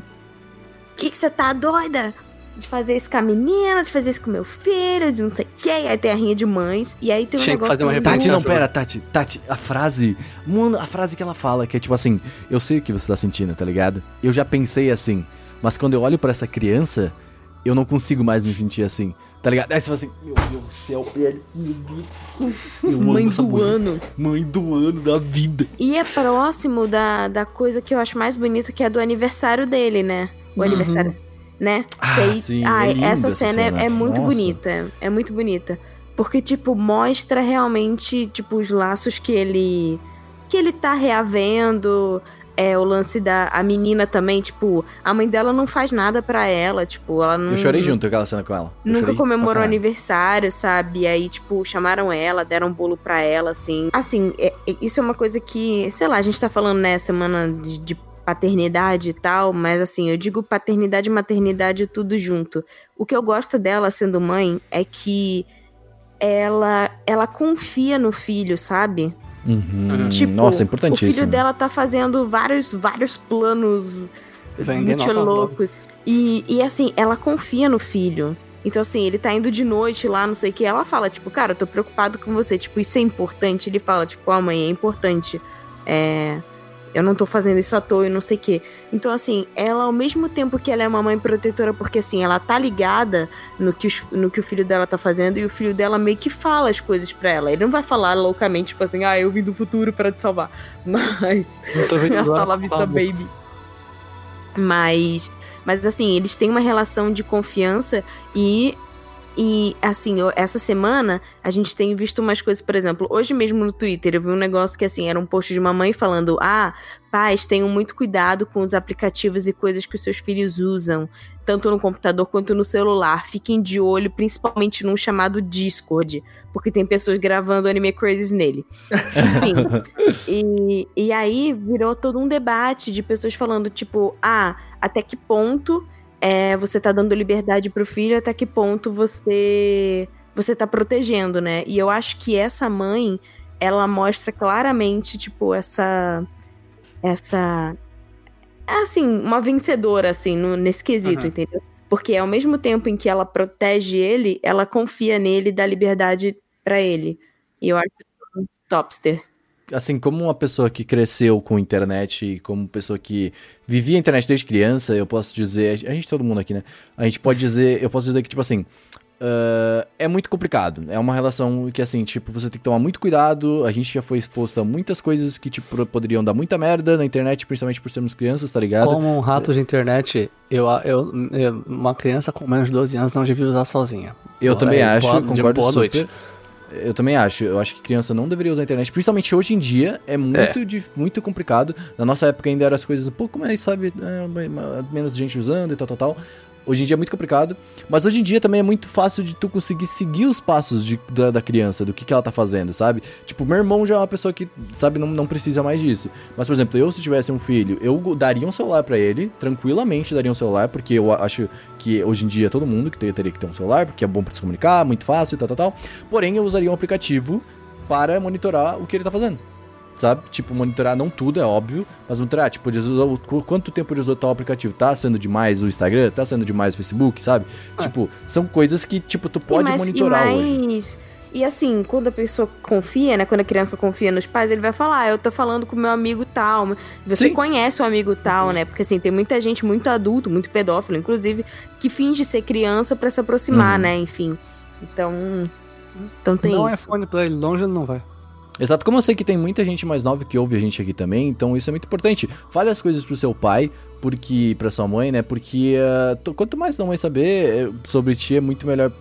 Que que você tá doida? De fazer isso com a menina, de fazer isso com meu filho, de não sei o que. Aí tem a rinha de mães. E aí tem um Tinha que negócio. fazer uma muito- Tati, não, pera, Tati, Tati, a frase. Mano, a frase que ela fala, que é tipo assim, eu sei o que você tá sentindo, tá ligado? Eu já pensei assim, mas quando eu olho pra essa criança, eu não consigo mais me sentir assim, tá ligado? Aí você fala assim, meu Deus do céu, velho, meu Deus. Eu amo Mãe do mulher. ano. Mãe do ano da vida. E é próximo da, da coisa que eu acho mais bonita, que é do aniversário dele, né? O Uhum. aniversário, né? Ah, aí- sim, ai, é linda essa essa cena, é- cena. É, muito Nossa. bonita. É muito bonita. Porque, tipo, mostra realmente, tipo, os laços que ele. que ele tá reavendo. É, o lance da a menina também, tipo, a mãe dela não faz nada pra ela, tipo, ela não. Eu chorei junto aquela cena com ela. Eu Nunca comemorou aniversário, sabe? E aí, tipo, chamaram ela, deram um bolo pra ela, assim. Assim, é- é- isso é uma coisa que, sei lá, a gente tá falando, né, semana de, de paternidade e tal, mas assim, eu digo paternidade e maternidade tudo junto. O que eu gosto dela sendo mãe é que ela, ela confia no filho, sabe? Uhum. Tipo, Nossa, O importantíssimo. filho dela tá fazendo vários, vários planos Vendendo muito loucos. E, e assim, ela confia no filho. Então, assim, ele tá indo de noite lá, não sei o que. Ela fala, tipo, cara, eu tô preocupado com você. Tipo, isso é importante. Ele fala, tipo, ó, mãe, é importante. É. Eu não tô fazendo isso à toa e não sei o quê. Então, assim, ela, ao mesmo tempo que ela é uma mãe protetora, porque, assim, ela tá ligada no que, os- no que o filho dela tá fazendo e o filho dela meio que fala as coisas pra ela. Ele não vai falar loucamente, tipo assim, ah, eu vim do futuro pra te salvar. Mas. Eu tô vendo Hasta agora la com vista, a baby. Mas, mas assim, eles têm uma relação de confiança e, e assim, eu- essa semana a gente tem visto umas coisas, por exemplo, hoje mesmo no Twitter eu vi um negócio que assim, era um post de uma mãe falando: "Ah, pais, tenham muito cuidado com os aplicativos e coisas que os seus filhos usam, tanto no computador quanto no celular. Fiquem de olho, principalmente num chamado Discord, porque tem pessoas gravando anime crazes nele." Enfim, e, e aí virou todo um debate de pessoas falando, tipo, ah, até que ponto é, você tá dando liberdade pro filho, até que ponto você você tá protegendo, né? E eu acho que essa mãe, ela mostra claramente, tipo, essa. Essa. Assim, uma vencedora, assim, no- nesse quesito, Uhum. entendeu? Porque ao mesmo tempo em que ela protege ele, ela confia nele e dá liberdade pra ele. E eu acho isso um topster. Assim, como uma pessoa que cresceu com internet e como pessoa que vivia a internet desde criança, eu posso dizer, a gente, todo mundo aqui, né? A gente pode dizer, eu posso dizer que, tipo assim, ah, é muito complicado. É uma relação que, assim, tipo, você tem que tomar muito cuidado. A gente já foi exposto a muitas coisas que, tipo, poderiam dar muita merda na internet, principalmente por sermos crianças, tá ligado? Como um rato de internet, eu, eu, eu- uma criança com menos de 12 anos não devia usar sozinha. Eu também É, acho, boa- concordo boa super. noite. Eu também acho. Eu acho que criança não deveria usar a internet, principalmente hoje em dia. É muito, dif- muito complicado. Na nossa época ainda eram as coisas um pouco mais, sabe, é, menos gente usando e tal, tal, tal. Hoje em dia é muito complicado, mas hoje em dia também é muito fácil de tu conseguir seguir os passos de- da, da criança, do que, que ela tá fazendo, sabe? Tipo, meu irmão já é uma pessoa que, sabe, não, não precisa mais disso. Mas, por exemplo, eu se tivesse um filho, eu daria um celular pra ele, tranquilamente daria um celular, porque eu acho que hoje em dia todo mundo que teria que ter um celular, porque é bom pra se comunicar, muito fácil tal, tal, tal. Porém, eu usaria um aplicativo para monitorar o que ele tá fazendo. Sabe? Tipo, monitorar não tudo, é óbvio, mas monitorar, tipo, ele usou, qu- quanto tempo ele usou tal aplicativo? Tá sendo demais o Instagram? Tá sendo demais o Facebook, sabe? Tipo, são coisas que, tipo, tu pode e mais, monitorar e hoje. mais... E assim, quando a pessoa confia, né? Quando a criança confia nos pais, ele vai falar, ah, eu tô falando com meu amigo tal. Você Sim. conhece o amigo tal, né? Porque assim, tem muita gente muito adulto, muito pedófilo, inclusive, que finge ser criança pra se aproximar, Uhum. né? Enfim. Então. Então tem Não é isso. fone pra ele, longe ele não vai. Exato, como eu sei que tem muita gente mais nova que ouve a gente aqui também, então isso é muito importante. Fale as coisas pro seu pai, porque para sua mãe, né? Porque tu- quanto mais sua mãe saber eh, sobre ti, é muito melhor.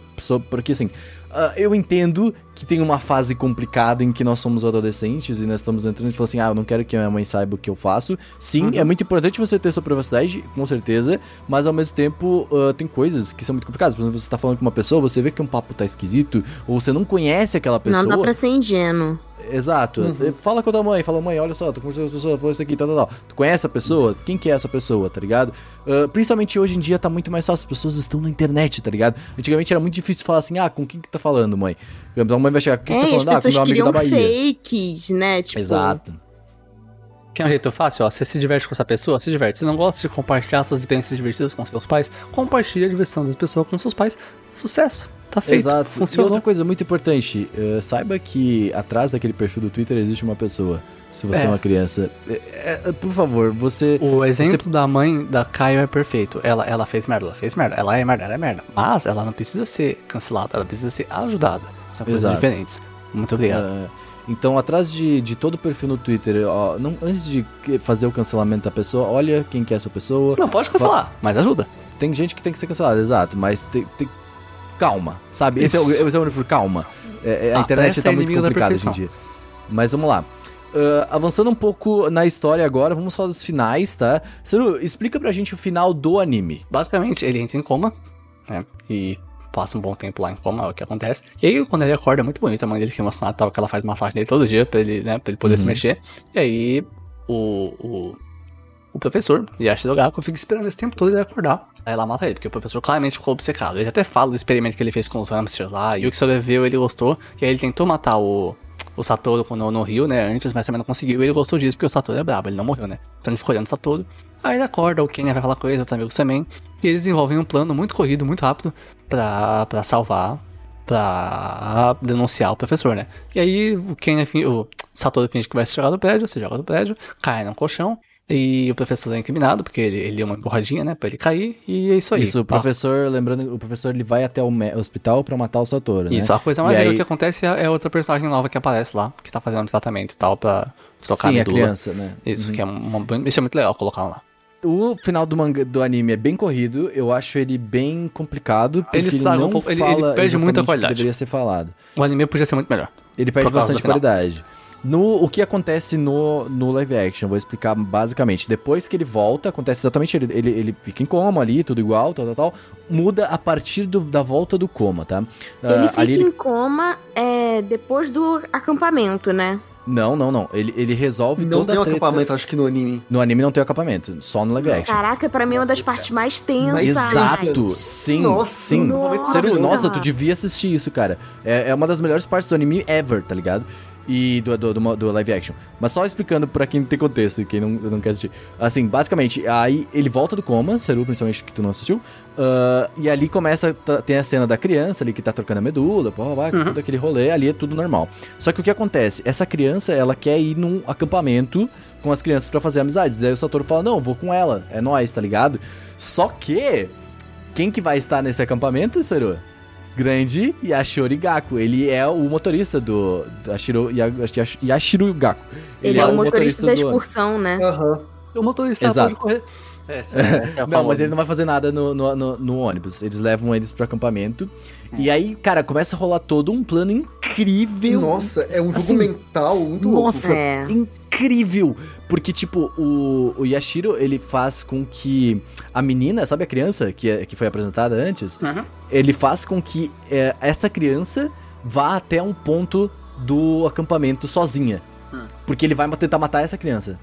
Porque assim, ah, eu entendo que tem uma fase complicada em que nós somos adolescentes e nós estamos entrando e falando assim: ah, eu não quero que a minha mãe saiba o que eu faço. Sim, Uhum. é muito importante você ter sua privacidade, com certeza, mas ao mesmo tempo ah, tem coisas que são muito complicadas. Por exemplo, você tá falando com uma pessoa, você vê que um papo tá esquisito, ou você não conhece aquela pessoa. Não dá pra ser ingênuo. Exato. Uhum. Fala com a tua mãe, fala, mãe, olha só, tô conversando com essa pessoa, falou isso aqui, tal, tal, tal. Tu conhece a pessoa? Quem que é essa pessoa, tá ligado? Ah, principalmente hoje em dia tá muito mais fácil, as pessoas estão na internet, tá ligado? Antigamente era muito difícil falar assim, ah, com quem que tá falando, mãe? A mãe vai chegar, com quem É, que tá as falando? Ah, com pessoas meu amigo da Bahia. fakes, né? Tipo, Exato. Quer um jeito fácil? Ó, você se diverte com essa pessoa? Se diverte. Você não gosta de compartilhar suas experiências divertidas com seus pais? Compartilhe a diversão das pessoas com seus pais. Sucesso. Tá feito. Exato. E Funcionou. outra coisa muito importante, eh, saiba que atrás daquele perfil do Twitter existe uma pessoa. Se você é, É. uma criança. É, é, por favor, você. O exemplo da mãe da Caio é perfeito. Ela, ela fez merda, ela fez merda. Ela é merda, ela é merda. Mas ela não precisa ser cancelada, ela precisa ser ajudada. São coisas Exato. diferentes. Muito obrigado. Ah, então, atrás de, de todo o perfil no Twitter, ó, não, antes de fazer o cancelamento da pessoa, olha quem que é essa pessoa. não, pode cancelar, mas ajuda. Tem gente que tem que ser cancelada, exato, mas tem, tem- calma, sabe? Esse é, o, esse é o único por calma. É, é, a Ah, internet tá é muito complicada hoje em dia. Mas vamos lá. Ah, avançando um pouco na história agora, vamos falar dos finais, tá? Seru, explica pra gente o final do anime. Basicamente, ele entra em coma, né? E passa um bom tempo lá em coma, é o que acontece. E aí, quando ele acorda, é muito bonito a mãe dele que emocionada, tal, que ela faz massagem dele todo dia pra ele, né? Pra ele poder se Uhum. mexer. E aí, o. o o professor, Yashi Dogaku, fica esperando esse tempo todo ele acordar. Aí ela mata ele, porque o professor claramente ficou obcecado. Ele até fala do experimento que ele fez com os hamsters lá, e o que sobreviveu ele gostou. E aí ele tentou matar o, o Satoru no, no Rio, né, antes, mas também não conseguiu. Ele gostou disso, porque o Satoru é brabo, ele não morreu, né. Então ele ficou olhando o Satoru. Aí ele acorda, o Kenya vai falar com os amigos também. E eles desenvolvem um plano muito corrido, muito rápido, pra, pra salvar, pra denunciar o professor, né. E aí o Kenya, o Satoru finge que vai se jogar do prédio, se joga do prédio, cai num colchão. E o professor é incriminado, porque ele, ele deu uma empurradinha, né, pra ele cair, e é isso aí. Isso, o Ah, professor, lembrando, o professor ele vai até o hospital pra matar o Satoru, né? Isso, a coisa mais legal aí- que acontece é, é outra personagem nova que aparece lá, que tá fazendo tratamento e tal, pra trocar a Sim, a medula. criança, né? Isso, que é uma, isso é muito legal colocar lá. O final do manga do anime é bem corrido, eu acho ele bem complicado, porque Ele ele, estraga um não pouco- ele- fala ele perde muita qualidade. deveria ser falado. O anime podia ser muito melhor. Ele perde bastante do final. No, o que acontece no, no live action, vou explicar basicamente. Depois que ele volta, acontece exatamente, ele, ele, ele fica em coma ali, tudo igual, tal, tal, tal. Muda a partir do- da volta do coma, tá? Ele Ah, fica ali ele- em coma é, depois do acampamento, né? Não, não, não. Ele, ele resolve Não toda tem um a treta. acampamento, acho que no anime. No anime não tem acampamento, só no live action. Caraca, pra mim é uma das partes mais tensas. Exato, sim, Nossa, sim. nossa. Sério, nossa, tu devia assistir isso, cara. É, é uma das melhores partes do anime ever, tá ligado? E do, do, do, do live action. Mas só explicando pra quem não tem contexto e quem não, não quer assistir. Assim, basicamente, aí ele volta do coma, Seru, principalmente que tu não assistiu. ah, e ali começa, tem a cena da criança ali que tá trocando a medula, pô, vai, Uhum. todo aquele rolê, ali é tudo normal. Só que o que acontece? Essa criança, ela quer ir num acampamento com as crianças pra fazer amizades. Daí o Satoru fala, não, vou com ela, é nóis, tá ligado? Só que, quem que vai estar nesse acampamento, Seru? Grande Yashiro Gaku. Ele é o motorista do, do Yashiro, Ya- Yash- Yashiro Gaku. Ele, é, o motorista, da do- excursão, né? Aham. O motorista Exato. pode correr. É, é, é Não, mas ele não vai fazer nada no, no, no- no ônibus. Eles levam eles pro acampamento. E aí, cara, começa a rolar todo um plano incrível. Nossa, é um jogo Assim, mental muito louco. Nossa, É. incrível! Porque, tipo, o, o Yashiro, ele faz com que a menina, sabe a criança que, é- que foi apresentada antes? Uhum. Ele faz com que é, essa criança vá até um ponto do acampamento sozinha. Hum. Porque ele vai tentar matar essa criança.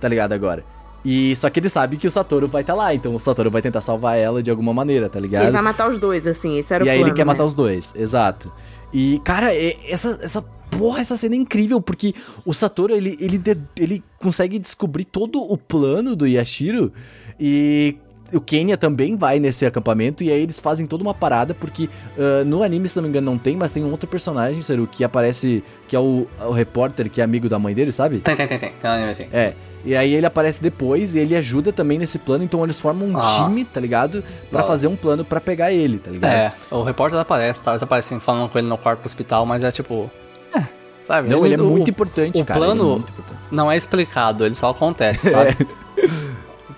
Tá ligado agora? E só que ele sabe que o Satoru vai estar lá, então o Satoru vai tentar salvar ela de alguma maneira, tá ligado? Ele vai matar os dois, assim, esse era E o aí plano, ele quer né? matar os dois, exato. E, cara, essa, essa porra, essa cena é incrível, porque o Satoru, ele, ele, ele consegue descobrir todo o plano do Yashiro e... O Kenya também vai nesse acampamento e aí eles fazem toda uma parada, porque ah, no anime, se não me engano, não tem, mas tem um outro personagem, Seru, que aparece, que é o, o repórter, que é amigo da mãe dele, sabe? Tem, tem, tem, tem. Tem um anime assim. É. E aí ele aparece depois e ele ajuda também nesse plano, então eles formam um Ah. time, tá ligado? Pra Da- fazer um plano pra pegar ele, tá ligado? É, o repórter aparece, tá? Eles aparecem falando com ele no quarto do hospital, mas é tipo. É, sabe? Não, ele é o- muito importante, o cara. ele é plano- muito importante. Não é explicado, ele só acontece, sabe?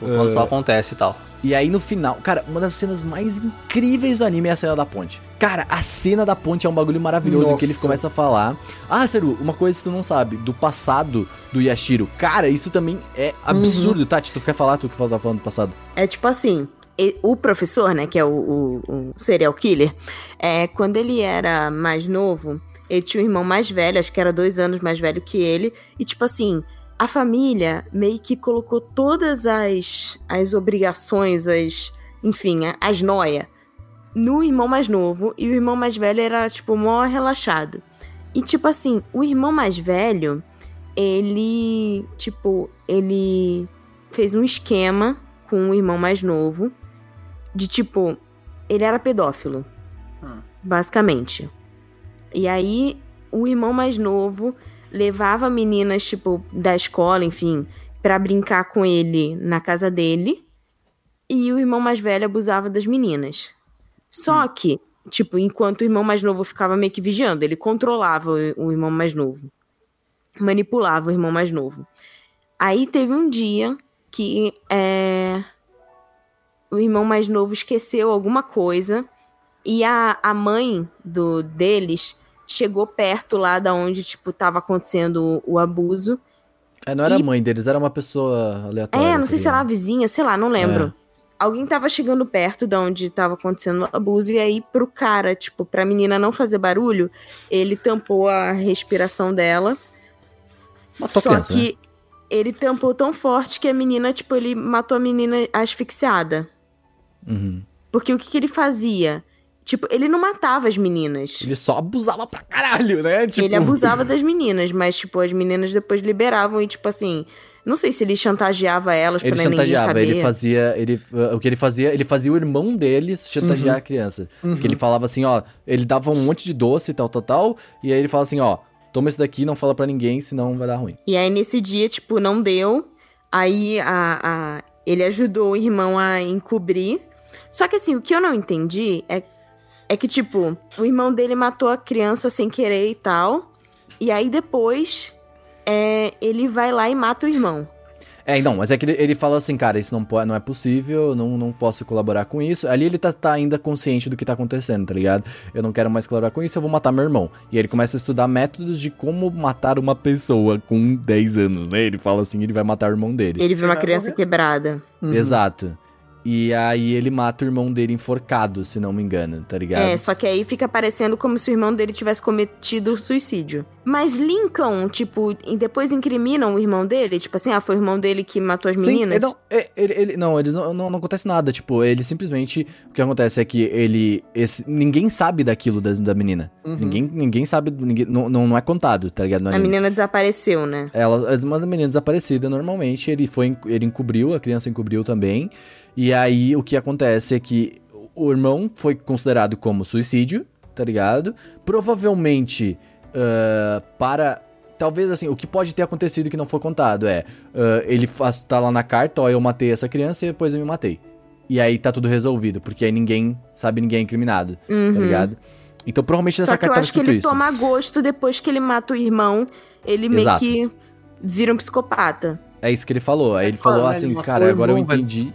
O plano É. só acontece e tal. E aí no final, cara, uma das cenas mais incríveis do anime é a cena da ponte. Cara, a cena da ponte é um bagulho maravilhoso em que ele Nossa. começa a falar. Ah, Seru, uma coisa que tu não sabe, do passado do Yashiro. Cara, isso também é absurdo, Tati. Tu quer falar? Tu que tá falando do passado. É tipo assim, o professor, né, que é o, o- o serial killer, é, quando ele era mais novo, ele tinha um irmão mais velho, acho que era dois anos mais velho que ele, e tipo assim, a família meio que colocou todas as, as obrigações, as, enfim, as noia no irmão mais novo, e o irmão mais velho era, tipo, mó relaxado. E tipo assim, o irmão mais velho, ele, tipo, ele fez um esquema com o irmão mais novo. De tipo, ele era pedófilo. Hum. Basicamente. E aí, o irmão mais novo levava meninas, tipo, da escola, enfim, pra brincar com ele na casa dele. E o irmão mais velho abusava das meninas. Só que, tipo, enquanto o irmão mais novo ficava meio que vigiando, ele controlava o, o irmão mais novo. Manipulava o irmão mais novo. Aí teve um dia que é, o irmão mais novo esqueceu alguma coisa e a, a mãe do deles chegou perto lá da onde tipo tava acontecendo o, o abuso. É, não era E- a mãe deles, era uma pessoa aleatória. É, não sei se era ligado? vizinha, sei lá, não lembro. Alguém tava chegando perto da onde tava acontecendo o abuso e aí pro cara, tipo, pra menina não fazer barulho, ele tampou a respiração dela. Matou a Só criança, né? que ele tampou tão forte que a menina, tipo, ele matou a menina asfixiada. Uhum. Porque o que, que ele fazia? Tipo, ele não matava as meninas. Ele só abusava pra caralho, né? Tipo... Ele abusava das meninas, mas, tipo, as meninas depois liberavam e, tipo assim. Não sei se ele chantageava elas Ele pra ninguém chantageava, saber. ele fazia. Ele, uh, o que ele fazia? Ele fazia o irmão deles chantagear Uhum. a criança. Porque ele falava assim, ó, ele dava um monte de doce e tal, tal, tal. E aí ele fala assim, ó, toma esse daqui, não fala pra ninguém, senão vai dar ruim. E aí, nesse dia, tipo, não deu. Aí a, a- ele ajudou o irmão a encobrir. Só que assim, o que eu não entendi é, é que, tipo, o irmão dele matou a criança sem querer e tal. E aí depois é, ele vai lá e mata o irmão. É, não, mas é que ele, ele fala assim, cara, isso não, não é possível, não, não posso colaborar com isso. Ali ele tá, tá ainda consciente do que tá acontecendo, tá ligado? Eu não quero mais colaborar com isso, eu vou matar meu irmão. E aí ele começa a estudar métodos de como matar uma pessoa com 10 anos, né? Ele fala assim, ele vai matar o irmão dele. Ele viu uma criança quebrada. Uhum. Exato. E aí ele mata o irmão dele enforcado, se não me engano, tá ligado? É, só que aí fica parecendo como se o irmão dele tivesse cometido suicídio. Mas linkam, tipo, e depois incriminam o irmão dele? Tipo assim, ah, foi o irmão dele que matou as Sim, meninas? é, não, é, ele, ele- não, eles não, não, não acontece nada. Tipo, ele simplesmente. O que acontece é que ele. Esse, ninguém sabe daquilo das, da menina. Uhum. Ninguém, ninguém sabe. Ninguém, não, não, não é contado, tá ligado? A menina desapareceu, né? Ela é uma menina desaparecida normalmente. Ele foi. Ele encobriu, a criança encobriu também. E aí o que acontece é que o irmão foi considerado como suicídio, tá ligado? Provavelmente ah, para. Talvez assim, o que pode ter acontecido que não foi contado é. ah, ele faz, tá lá na carta, ó, eu matei essa criança e depois eu me matei. E aí tá tudo resolvido, porque aí ninguém sabe ninguém é incriminado, tá Uhum. ligado? Então provavelmente nessa Só que eu carta tava acho que ele isso. toma gosto depois que ele mata o irmão. Ele meio Exato. que vira um psicopata. É isso que ele falou. Aí ele falou Fala, assim, ele cara, agora eu irmão, velho.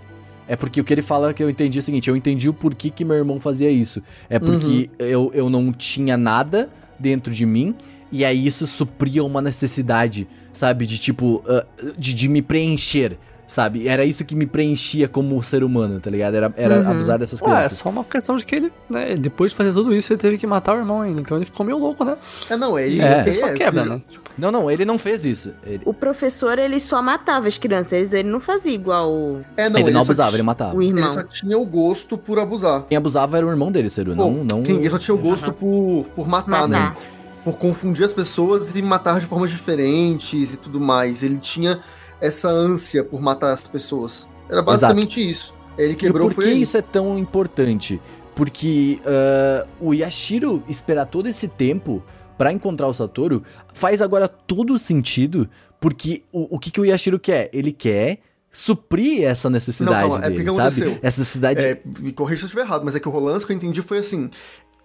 É porque o que ele fala que eu entendi é o seguinte: eu entendi o porquê que meu irmão fazia isso. É porque eu, eu não tinha nada dentro de mim, e aí isso supria uma necessidade, sabe? De tipo, ah, de, de me preencher. Sabe? Era isso que me preenchia como ser humano, tá ligado? Era, era Uhum. abusar dessas Ué, é crianças. só uma questão de que ele, né, depois de fazer tudo isso, ele teve que matar o irmão ainda. Então ele ficou meio louco, né? É, não, ele É. Ele só quebra, filho- né? Não, não, ele não fez isso. Ele, O professor, ele só matava as crianças, ele- ele não fazia igual o, É, ele não só abusava, ti- ele matava. o Ele irmão. só tinha o gosto por abusar. Quem abusava era o irmão dele, Seru. Pô, Não, não. Quem, ele só tinha o gosto por, por matar, né? Matar. Por confundir as pessoas e matar de formas diferentes e tudo mais. Ele tinha essa ânsia por matar as pessoas. Era basicamente isso. Ele E quebrou por que isso é tão importante? Porque ah, o Yashiro esperar todo esse tempo pra encontrar o Satoru faz agora todo o sentido, porque o, o que, que o Yashiro quer? Ele quer suprir essa necessidade Não, calma, é dele, que sabe? aconteceu? Essa necessidade... É, me corrija se eu estiver errado, mas é que o lance que eu entendi foi assim: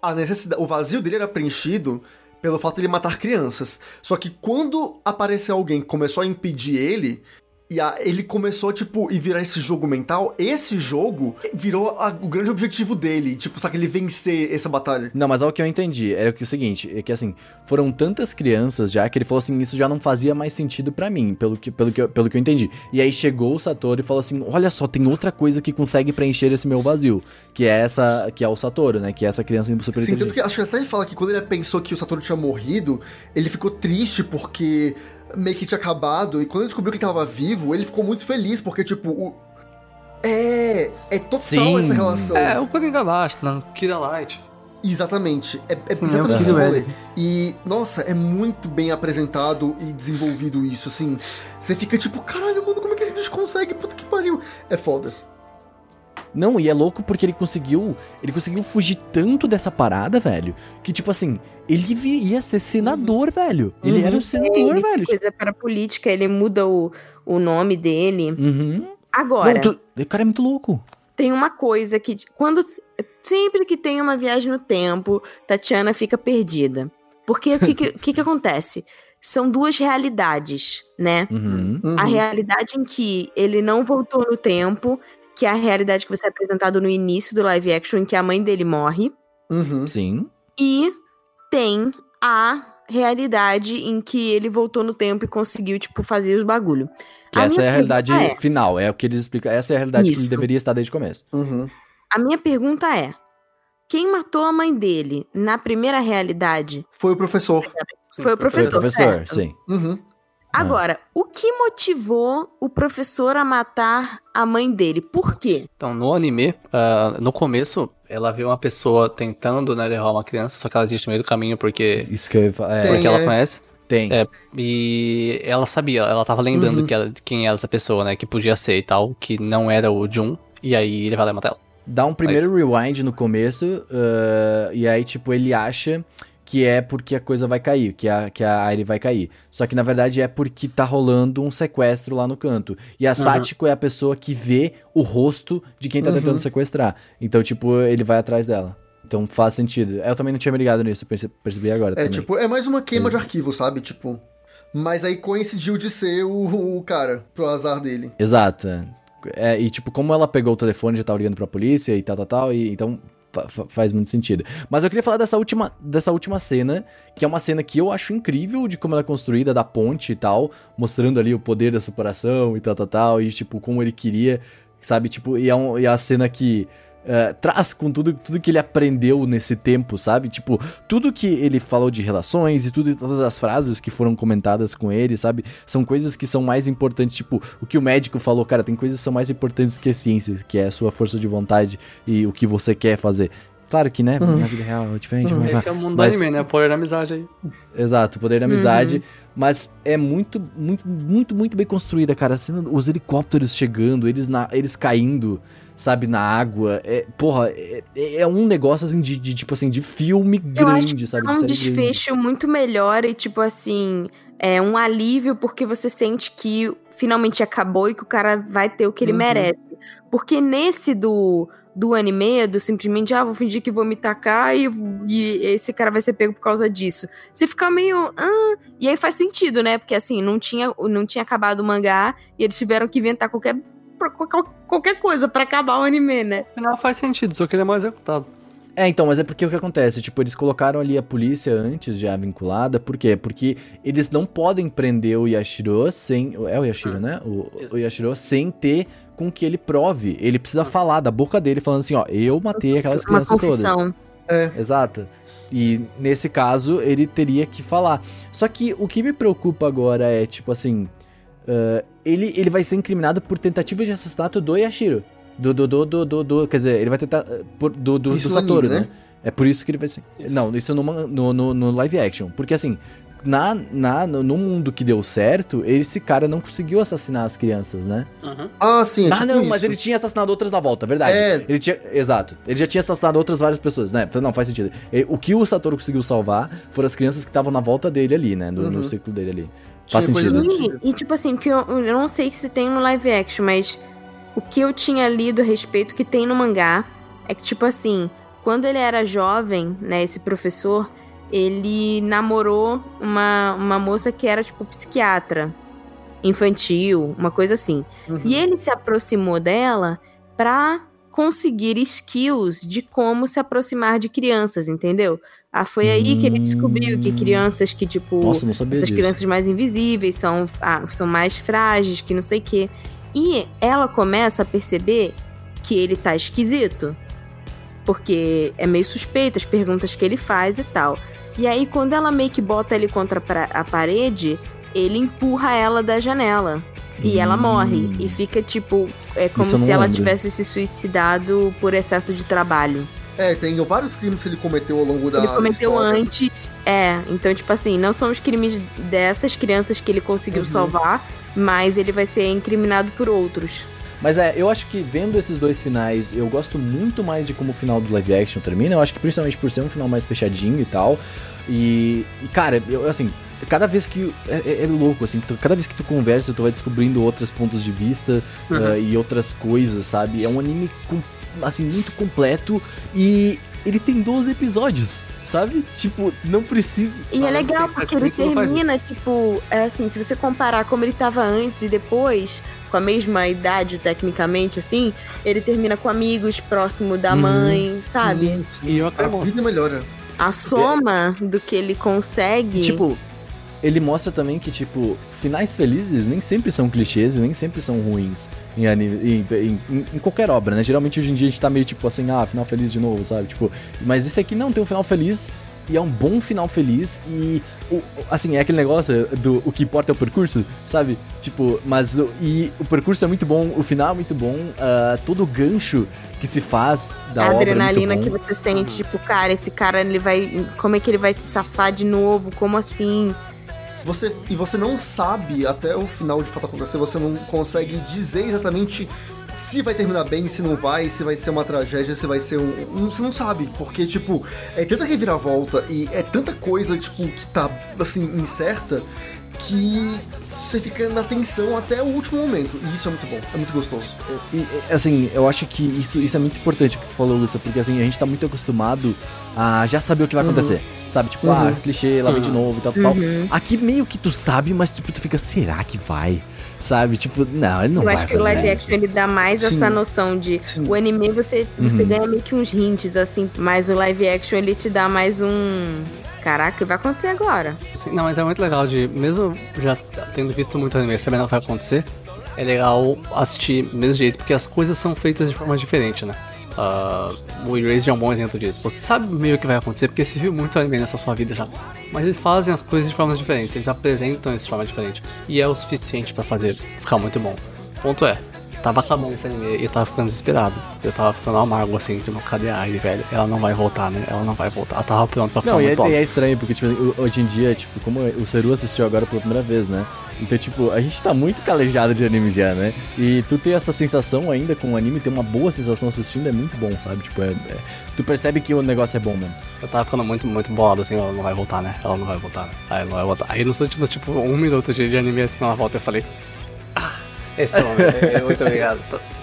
a necessidade, o vazio dele era preenchido pelo fato de ele matar crianças. Só que quando apareceu alguém que começou a impedir ele, e a- ele começou, tipo, e virar esse jogo mental, esse jogo virou a- o grande objetivo dele, tipo, sabe, ele vencer essa batalha. Não, mas olha o que eu entendi. Era que o seguinte, é que assim, foram tantas crianças já que ele falou assim, isso já não fazia mais sentido pra mim, pelo que, pelo, que, eu- pelo que eu entendi. E aí chegou o Satoru e falou assim, olha só, tem outra coisa que consegue preencher esse meu vazio, que é essa, que é o Satoru, né, que é essa criança super Sim, tanto que acho que até ele fala que quando ele pensou que o Satoru tinha morrido, ele ficou triste porque meio que tinha acabado, e quando ele descobriu que ele tava vivo, ele ficou muito feliz, porque, tipo, o... É, é total Sim. essa relação. é, o Coringa Basta, né? Kira Light. Exatamente. É, é Sim, exatamente eu esse rolê. E, nossa, é muito bem apresentado e desenvolvido isso, assim. Você fica tipo, caralho, mano, como é que esse bicho consegue? Puta que pariu. É foda. Não, e é louco porque ele conseguiu, ele conseguiu fugir tanto dessa parada, velho, que tipo assim, ele ia ser senador, velho. Ele Uhum. era um senador, Ele velho. coisa para a política, ele muda o, o nome dele. Uhum. Agora, Não, tu- o cara é muito louco. tem uma coisa que quando sempre que tem uma viagem no tempo, Tatiana fica perdida. Porque o que, que, que que acontece? São duas realidades, né? Uhum. Uhum. A realidade em que ele não voltou no tempo, que é a realidade que você é apresentado no início do live action, em que a mãe dele morre. Uhum. Sim. E tem a realidade em que ele voltou no tempo e conseguiu, tipo, fazer os bagulho. Que A essa é a realidade é- final, é o que eles explicam. Essa é a realidade que Isso. ele deveria estar desde o começo. Uhum. A minha pergunta é: quem matou a mãe dele na primeira realidade Foi o professor. foi o professor, Foi o professor, certo? sim. Uhum. Agora, o que motivou o professor a matar a mãe dele? Por quê? Então, no anime, ah, no começo, ela vê uma pessoa tentando, né, levar uma criança, só que ela existe no meio do caminho porque, Isso que eu ia falar. É, Tem, porque ela é. conhece. tem. É, e ela sabia, ela tava lembrando Uhum. que ela- quem era essa pessoa, né, que podia ser e tal, que não era o Jun, e aí ele vai lá e mata ela. Dá um primeiro rewind no começo, ah, e aí, tipo, ele acha que é porque a coisa vai cair, que a, que a Airi vai cair. Só que, na verdade, é porque tá rolando um sequestro lá no canto. E a Satiko é a pessoa que vê o rosto de quem tá Uhum. tentando sequestrar. Então, tipo, ele vai atrás dela. Então faz sentido. Eu também não tinha me ligado nisso, percebi agora É também. tipo, é mais uma queima de arquivo, sabe? Tipo. Mas aí coincidiu de ser o, o cara, pro azar dele. Exato. É, e tipo, como ela pegou o telefone e já tava ligando pra polícia e tal, tal, tal, e então faz muito sentido. Mas eu queria falar dessa última, dessa última cena, que é uma cena que eu acho incrível de como ela é construída, da ponte e tal, mostrando ali o poder da separação e tal, tal, tal, e tipo, como ele queria, sabe? Tipo, e é, um, e é a cena que. Eh, traz com tudo, tudo que ele aprendeu nesse tempo, sabe? Tipo, tudo que ele falou de relações e tudo, todas as frases que foram comentadas com ele, sabe? São coisas que são mais importantes, tipo, o que o médico falou, cara, tem coisas que são mais importantes que a ciência, que é a sua força de vontade e o que você quer fazer. Claro que, né, na vida real é diferente, mas- Esse é o mundo Mas- do anime, né? O poder da amizade aí. Exato, o poder da amizade. Mas é muito, muito, muito, muito bem construída, cara. A cena- os helicópteros chegando, eles, na, eles caindo, sabe, na água. É, porra, é, é um negócio assim de, de, tipo assim, de filme Eu acho grande, sabe? É de um grande. desfecho muito melhor e, tipo assim, é um alívio porque você sente que finalmente acabou e que o cara vai ter o que ele Uhum. merece. Porque nesse do, do anime, do simplesmente, ah, vou fingir que vou me tacar e, e esse cara vai ser pego por causa disso. Você fica meio. Ah, e aí faz sentido, né? Porque assim, não tinha, não tinha acabado o mangá e eles tiveram que inventar qualquer qualquer coisa pra acabar o anime, né? Não faz sentido, só que ele é mal executado. É, então, mas é porque o que acontece? Tipo, eles colocaram ali a polícia antes já vinculada. Por quê? Porque eles não podem prender o Yashiro sem. É o Yashiro, Ah, né? O, isso. o Yashiro sem ter com que ele prove. Ele precisa falar da boca dele, falando assim: ó, eu matei aquelas Uma crianças todas. É. Exato. E nesse caso, ele teria que falar. Só que o que me preocupa agora é, tipo assim. ah, ele, ele vai ser incriminado por tentativa de assassinato do Yashiro. Do, do, do, do, do, do- quer dizer, ele vai tentar. Por, do, do, Isso do Satoru, anime, né? né? É por isso que ele vai ser. Isso. Não, isso no, no, no live action. Porque assim, na, na, no no mundo que deu certo, esse cara não conseguiu assassinar as crianças, né? Ah, sim, é ah, tipo não, isso. mas ele tinha assassinado outras na volta, verdade. É. Ele tinha. Exato. Ele já tinha assassinado outras várias pessoas, né? Não, faz sentido. O que o Satoru conseguiu salvar foram as crianças que estavam na volta dele ali, né? No, no Uhum. círculo dele ali. Tinha Faz coisas sentido. E, e, tipo assim, que eu, eu não sei se tem no live action, mas o que eu tinha lido a respeito que tem no mangá é que, tipo assim, quando ele era jovem, né, esse professor, ele namorou uma, uma moça que era, tipo, psiquiatra infantil, uma coisa assim. Uhum. E ele se aproximou dela pra conseguir skills de como se aproximar de crianças, entendeu? Ah, foi aí que ele descobriu que Hum. crianças que, tipo, Nossa, não sabia essas disso. crianças mais invisíveis são, ah, são mais frágeis, que não sei o quê. E ela começa a perceber que ele tá esquisito. Porque é meio suspeita as perguntas que ele faz e tal. E aí, quando ela meio que bota ele contra a parede, ele empurra ela da janela. E ela Hum. morre. E fica, tipo, é como se ela lembro. tivesse se suicidado por excesso de trabalho. É, tem vários crimes que ele cometeu ao longo da ele cometeu história. antes. É, então, tipo assim, não são os crimes dessas crianças que ele conseguiu Uhum. salvar, mas ele vai ser incriminado por outros. Mas é, eu acho que vendo esses dois finais, eu gosto muito mais de como o final do live action termina. Eu acho que principalmente por ser um final mais fechadinho e tal. E, e, cara, eu assim, cada vez que. É, é- é louco, assim, tu- cada vez que tu conversa, tu vai descobrindo outros pontos de vista Uhum. ah, e outras coisas, sabe? É um anime com, assim, muito completo e. Ele tem 12 episódios, sabe? Tipo, não precisa. E é legal tem porque ele termina, tipo, é assim, se você comparar como ele tava antes e depois, com a mesma idade, tecnicamente, assim, ele termina com amigos, próximo da Uhum. mãe, sabe? Sim, sim. E eu até A vida melhora. A soma do que ele consegue. Tipo, ele mostra também que, tipo, finais felizes nem sempre são clichês e nem sempre são ruins em, anime, em, em- em- qualquer obra, né? Geralmente hoje em dia a gente tá meio tipo assim, ah, final feliz de novo, sabe? Tipo, mas esse aqui não tem um final feliz e é um bom final feliz e, o- assim, é aquele negócio do o que importa é o percurso, sabe? Tipo, mas o, e o percurso é muito bom, o final é muito bom, ah, todo o gancho que se faz da a obra adrenalina é que você sente, tipo, cara, esse cara, ele vai. Como é que ele vai se safar de novo? Como assim? Você, e você não sabe até o final de fato acontecer, você não consegue dizer exatamente se vai terminar bem, se não vai, se vai ser uma tragédia, se vai ser um. um- você não sabe, porque, tipo, é tanta reviravolta e é tanta coisa, tipo, que tá, assim, incerta, que você fica na tensão até o último momento. E isso é muito bom, é muito gostoso. E, e, assim, eu acho que isso, isso é muito importante o que tu falou, Lussa, porque assim, a gente tá muito acostumado a já saber o que vai Uhum. acontecer. Sabe? Tipo, Uhum. ah, clichê, lá vem de Uhum. novo e tal, tal. Uhum. Aqui meio que tu sabe, mas tipo, tu fica, será que vai? Sabe? Tipo, não, ele não Eu vai acho que o live isso. action ele dá mais Sim. essa noção de. Sim. O anime você, você Uhum. ganha meio que uns hints, assim, mas o live action ele te dá mais um. Caraca, o que vai acontecer agora? Sim, não, mas é muito legal de, mesmo já tendo visto muito anime, sabendo o que vai acontecer, é legal assistir do mesmo jeito, porque as coisas são feitas de forma diferente, né? Ah, o Erased é um bom exemplo disso. Você sabe meio o que vai acontecer, porque você viu muito anime nessa sua vida já. Mas eles fazem as coisas de formas diferentes, eles apresentam isso de forma diferente. E é o suficiente pra fazer ficar muito bom. Ponto é, tava acabando esse anime e eu tava ficando desesperado. Eu tava ficando amargo assim, tipo, cadê a Airy, velho? Ela não vai voltar, né? Ela não vai voltar. Ela tava pronta pra ficar Não, e é, e é estranho, porque tipo, assim, hoje em dia, tipo, como o Seru assistiu agora pela primeira vez, né? Então, tipo, a gente tá muito calejado de anime já, né? E tu ter essa sensação ainda com o anime, ter uma boa sensação assistindo é muito bom, sabe? Tipo, é- é- tu percebe que o negócio é bom mesmo. Eu tava ficando muito, muito bolado, assim, ela não vai voltar, né? Ela não vai voltar, né? Aí não vai voltar. Aí nos últimos, tipo, um minuto de, de anime, assim, ela volta eu falei... Esse é o momento, é, muito obrigado.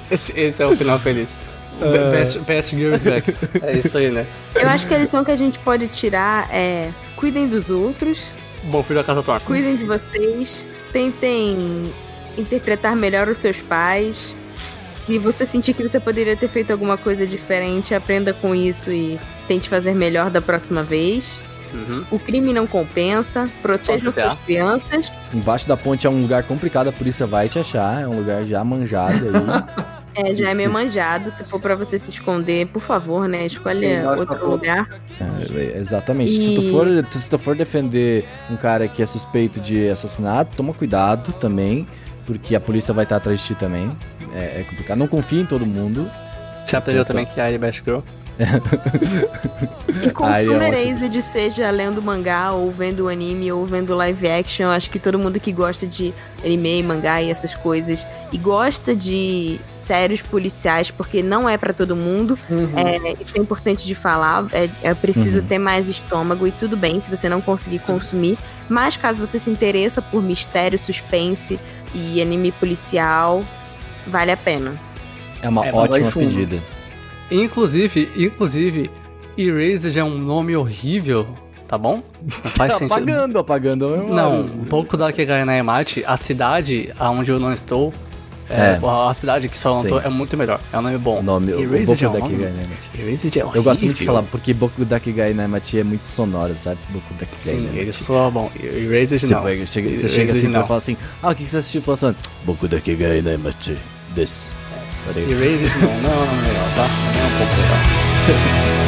Esse, esse é o final feliz. Be- Best, best Girls Back. É isso aí, né? Eu acho que a lição que a gente pode tirar é: cuidem dos outros, Bom filho da casa torta. cuidem de vocês, tentem interpretar melhor os seus pais Se você sentir que você poderia ter feito alguma coisa diferente, aprenda com isso e tente fazer melhor da próxima vez. Uhum. O crime não compensa, protejam GTA. suas crianças. Embaixo da ponte é um lugar complicado, a polícia vai te achar. É um lugar já manjado aí. É, já é meio manjado. Se for pra você se esconder, por favor, né? Escolha outro lugar. É, exatamente. Se, tu E- for, se tu for defender um cara que é suspeito de assassinato, toma cuidado também, porque a polícia vai estar atrás de ti também. É, é complicado. Não confia em todo mundo. Você aprendeu Eu tô- também que a Best Girl. E consuma Aí é seja lendo mangá, ou vendo anime, ou vendo live action. Eu acho que todo mundo que gosta de anime, mangá e essas coisas, e gosta de séries policiais, porque não é pra todo mundo, é, isso é importante de falar. É, é preciso Uhum. ter mais estômago, e tudo bem se você não conseguir consumir. Mas caso você se interessa por mistério, suspense e anime policial, vale a pena. É uma É, ótima pedida. Inclusive, inclusive, Erased é um nome horrível, tá bom? Não faz sentido. apagando, apagando. Não, memórias. Boku da Kegainaimachi, a cidade aonde eu não estou, é, É. a cidade que só estou, é muito melhor. É um nome bom. O nome, o Erased Boku é um. Erased é horrível. Eu gosto muito de falar, porque Boku Daki Gai Nemachi é muito sonoro, sabe? Boku Sim, ele soa bom. Erased Você, não. pega- chega, você chega assim pra falar assim, ah, o que você assistiu? Fala assim, Boku Daki Gai Nemachi. Erased não, não é um nome legal, tá? Não é um pouco legal.